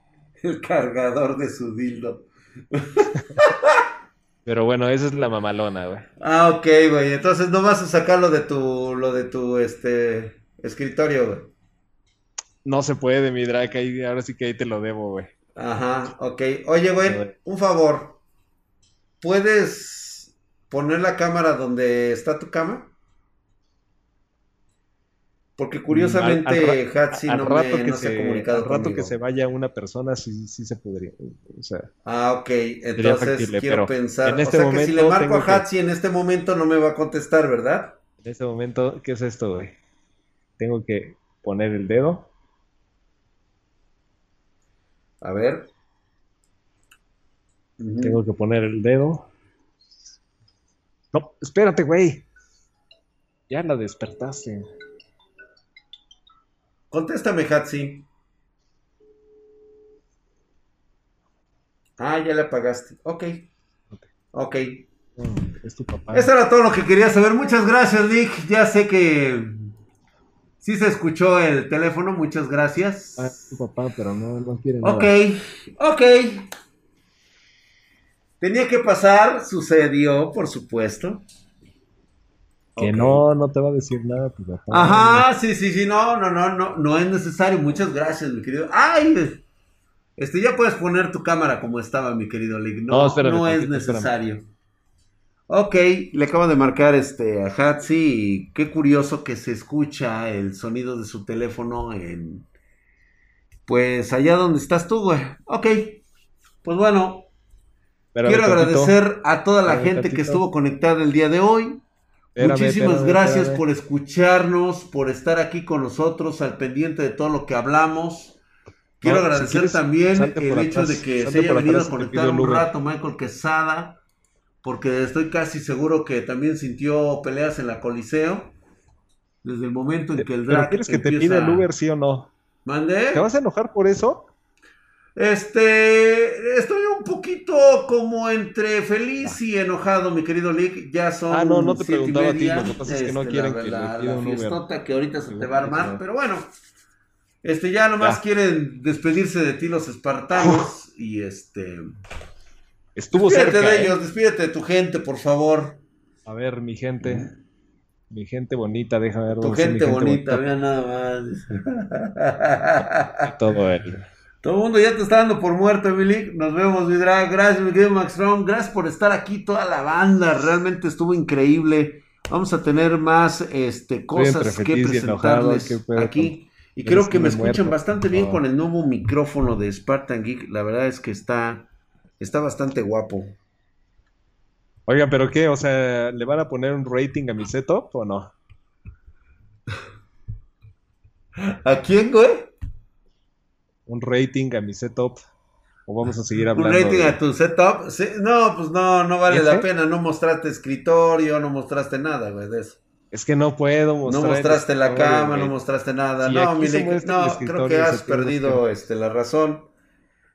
El cargador de su dildo.
pero bueno, esa es la mamalona, güey.
Ah, ok, güey. Entonces no vas a sacar lo de tu, lo de tu, este, escritorio, güey.
No se puede, mi drag, ahí, ahora sí que ahí te lo debo, güey.
Ajá, ok. Oye, güey, un favor. ¿Puedes poner la cámara donde está tu cama? Porque curiosamente Hatsi no, me, no se, ha comunicado
Al rato que se vaya una persona sí, sí se podría. O sea,
ah, ok. Entonces quiero pensar. En este o sea que si le marco a Hatsi en este momento no me va a contestar, ¿verdad?
En este momento, ¿qué es esto, güey? Tengo que poner el dedo.
A ver.
Tengo que poner el dedo. No, espérate, güey. Ya la despertaste.
Contéstame, Hatsi. Ah, ya le apagaste. Ok. Ok.
Mm, es tu papá.
Eso era todo lo que quería saber. Muchas gracias, Nick. Ya sé que sí se escuchó el teléfono. Muchas gracias.
Ah, es tu papá, pero no, no quiere
nada. Ok, ok. Tenía que pasar, sucedió, por supuesto.
Que no, no te va a decir nada
papá. Ajá, sí, sí, sí, no, no, no, no, no es necesario. Muchas gracias, mi querido. ¡Ay! Este, ya puedes poner tu cámara como estaba, mi querido Lick. No, no, es necesario. Ok, le acabo de marcar este a Hatsi qué curioso que se escucha el sonido de su teléfono en pues allá donde estás tú, güey. Ok, pues bueno, quiero agradecer a toda la gente que estuvo conectada el día de hoy. Muchísimas gracias por escucharnos, por estar aquí con nosotros, al pendiente de todo lo que hablamos. Quiero agradecer también el hecho de que se haya venido a conectar un rato Michael Quesada, porque estoy casi seguro que también sintió peleas en la Coliseo. Desde el momento en que el
drag. ¿Quieres que te pida el Uber, sí o no?
¿Mande?
¿Te vas a enojar por eso?
Este, estoy un poquito como entre feliz y enojado, mi querido Lick. Ya son
ah, no, no te preguntaba a ti, lo que pasa es que no este, quieren que
la, la fiestota que ahorita se te va a armar, pero bueno. Este, ya nomás quieren despedirse de ti los espartanos y este...
Estuvo despídete
de ¿eh? ellos, despídete de tu gente, por favor.
A ver, mi gente. Mi gente bonita, déjame ver.
Tu gente, bonita, vea nada
más. Todo él.
Todo el mundo ya te está dando por muerto, Emily. Nos vemos, Vidra. Gracias, mi querido Max Strong. Gracias por estar aquí, toda la banda. Realmente estuvo increíble. Vamos a tener más este, cosas que presentarles aquí. Y creo que me escuchan bastante bien con el nuevo micrófono de Spartan Geek. La verdad es que está, está bastante guapo.
Oiga, pero ¿qué? O sea, ¿le van a poner un rating a mi setup o no?
¿A quién, güey?
Un rating a mi setup? ¿O vamos a seguir hablando?
¿Un rating a tu setup? No, pues no, no vale la pena. No mostraste escritorio, no mostraste nada, güey, de eso.
Es que no puedo mostrar.
No mostraste la cama, no mostraste nada. no, mire, no, creo que has perdido este, la razón.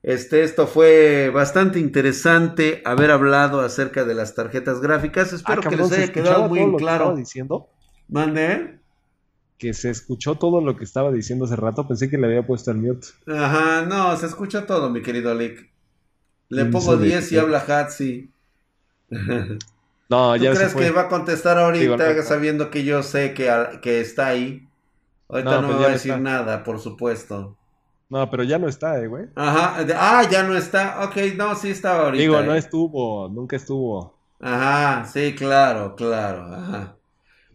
Este, esto fue bastante interesante haber hablado acerca de las tarjetas gráficas. Espero ah, que les haya quedado muy claro.
diciendo?
Mande
que se escuchó todo lo que estaba diciendo hace rato. Pensé que le había puesto el mute.
Ajá, no, se escucha todo, mi querido Lick. Le pongo 10 y habla Hatsi.
No, ya
¿Tú crees que va a contestar ahorita sabiendo que yo sé que, que está ahí? Ahorita no, pues me va a decir nada, por supuesto.
No, pero ya no está, eh, güey.
Ajá, ah, ya no está. Ok, no, sí estaba ahorita.
Digo, no eh. estuvo, nunca estuvo.
Ajá, sí, claro, claro. Ajá.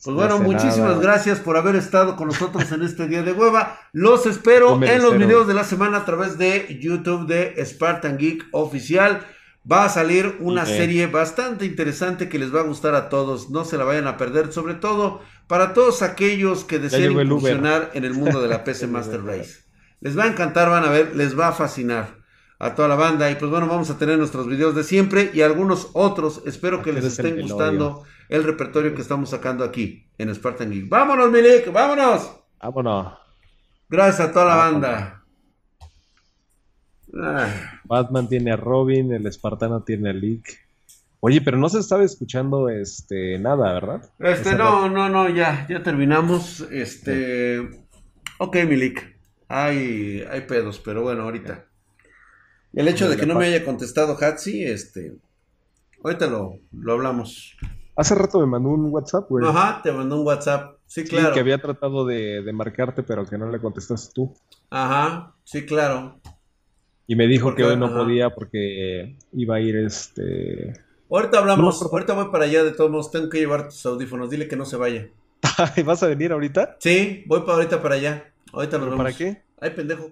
Pues bueno, muchísimas gracias por haber estado con nosotros en este día de hueva. Los espero en los videos de la semana a través de YouTube de Spartan Geek Oficial. Va a salir una serie bastante interesante que les va a gustar a todos. No se la vayan a perder, sobre todo para todos aquellos que deseen incursionar en el mundo de la PC Master Race. Les va a encantar, van a ver, les va a fascinar a toda la banda. Y pues bueno, vamos a tener nuestros videos de siempre y algunos otros. Espero que les estén gustando el repertorio que estamos sacando aquí en Spartan Geek. ¡Vámonos, Milik! ¡Vámonos!
¡Vámonos!
Gracias a toda la banda.
Ah. Batman tiene a Robin, el espartano tiene a Lick. Oye, pero no se estaba escuchando este nada, ¿verdad?
Este, no, no, no, ya, ya terminamos. Este. Ok, Milik. Hay, hay pedos, pero bueno, ahorita. El hecho de que no me haya contestado Hatsi, este. Ahorita lo, lo hablamos.
Hace rato me mandó un WhatsApp, güey.
Ajá, te mandó un WhatsApp. Sí, claro.
que había tratado de, de, marcarte, pero que no le contestaste tú.
Ajá, sí, claro.
Y me dijo que hoy no podía porque iba a ir este.
Ahorita hablamos, ahorita voy para allá, de todos modos, tengo que llevar tus audífonos, dile que no se vaya.
¿Vas a venir ahorita?
Sí, voy para ahorita para allá. Ahorita nos vemos.
¿Para qué?
Ay, pendejo.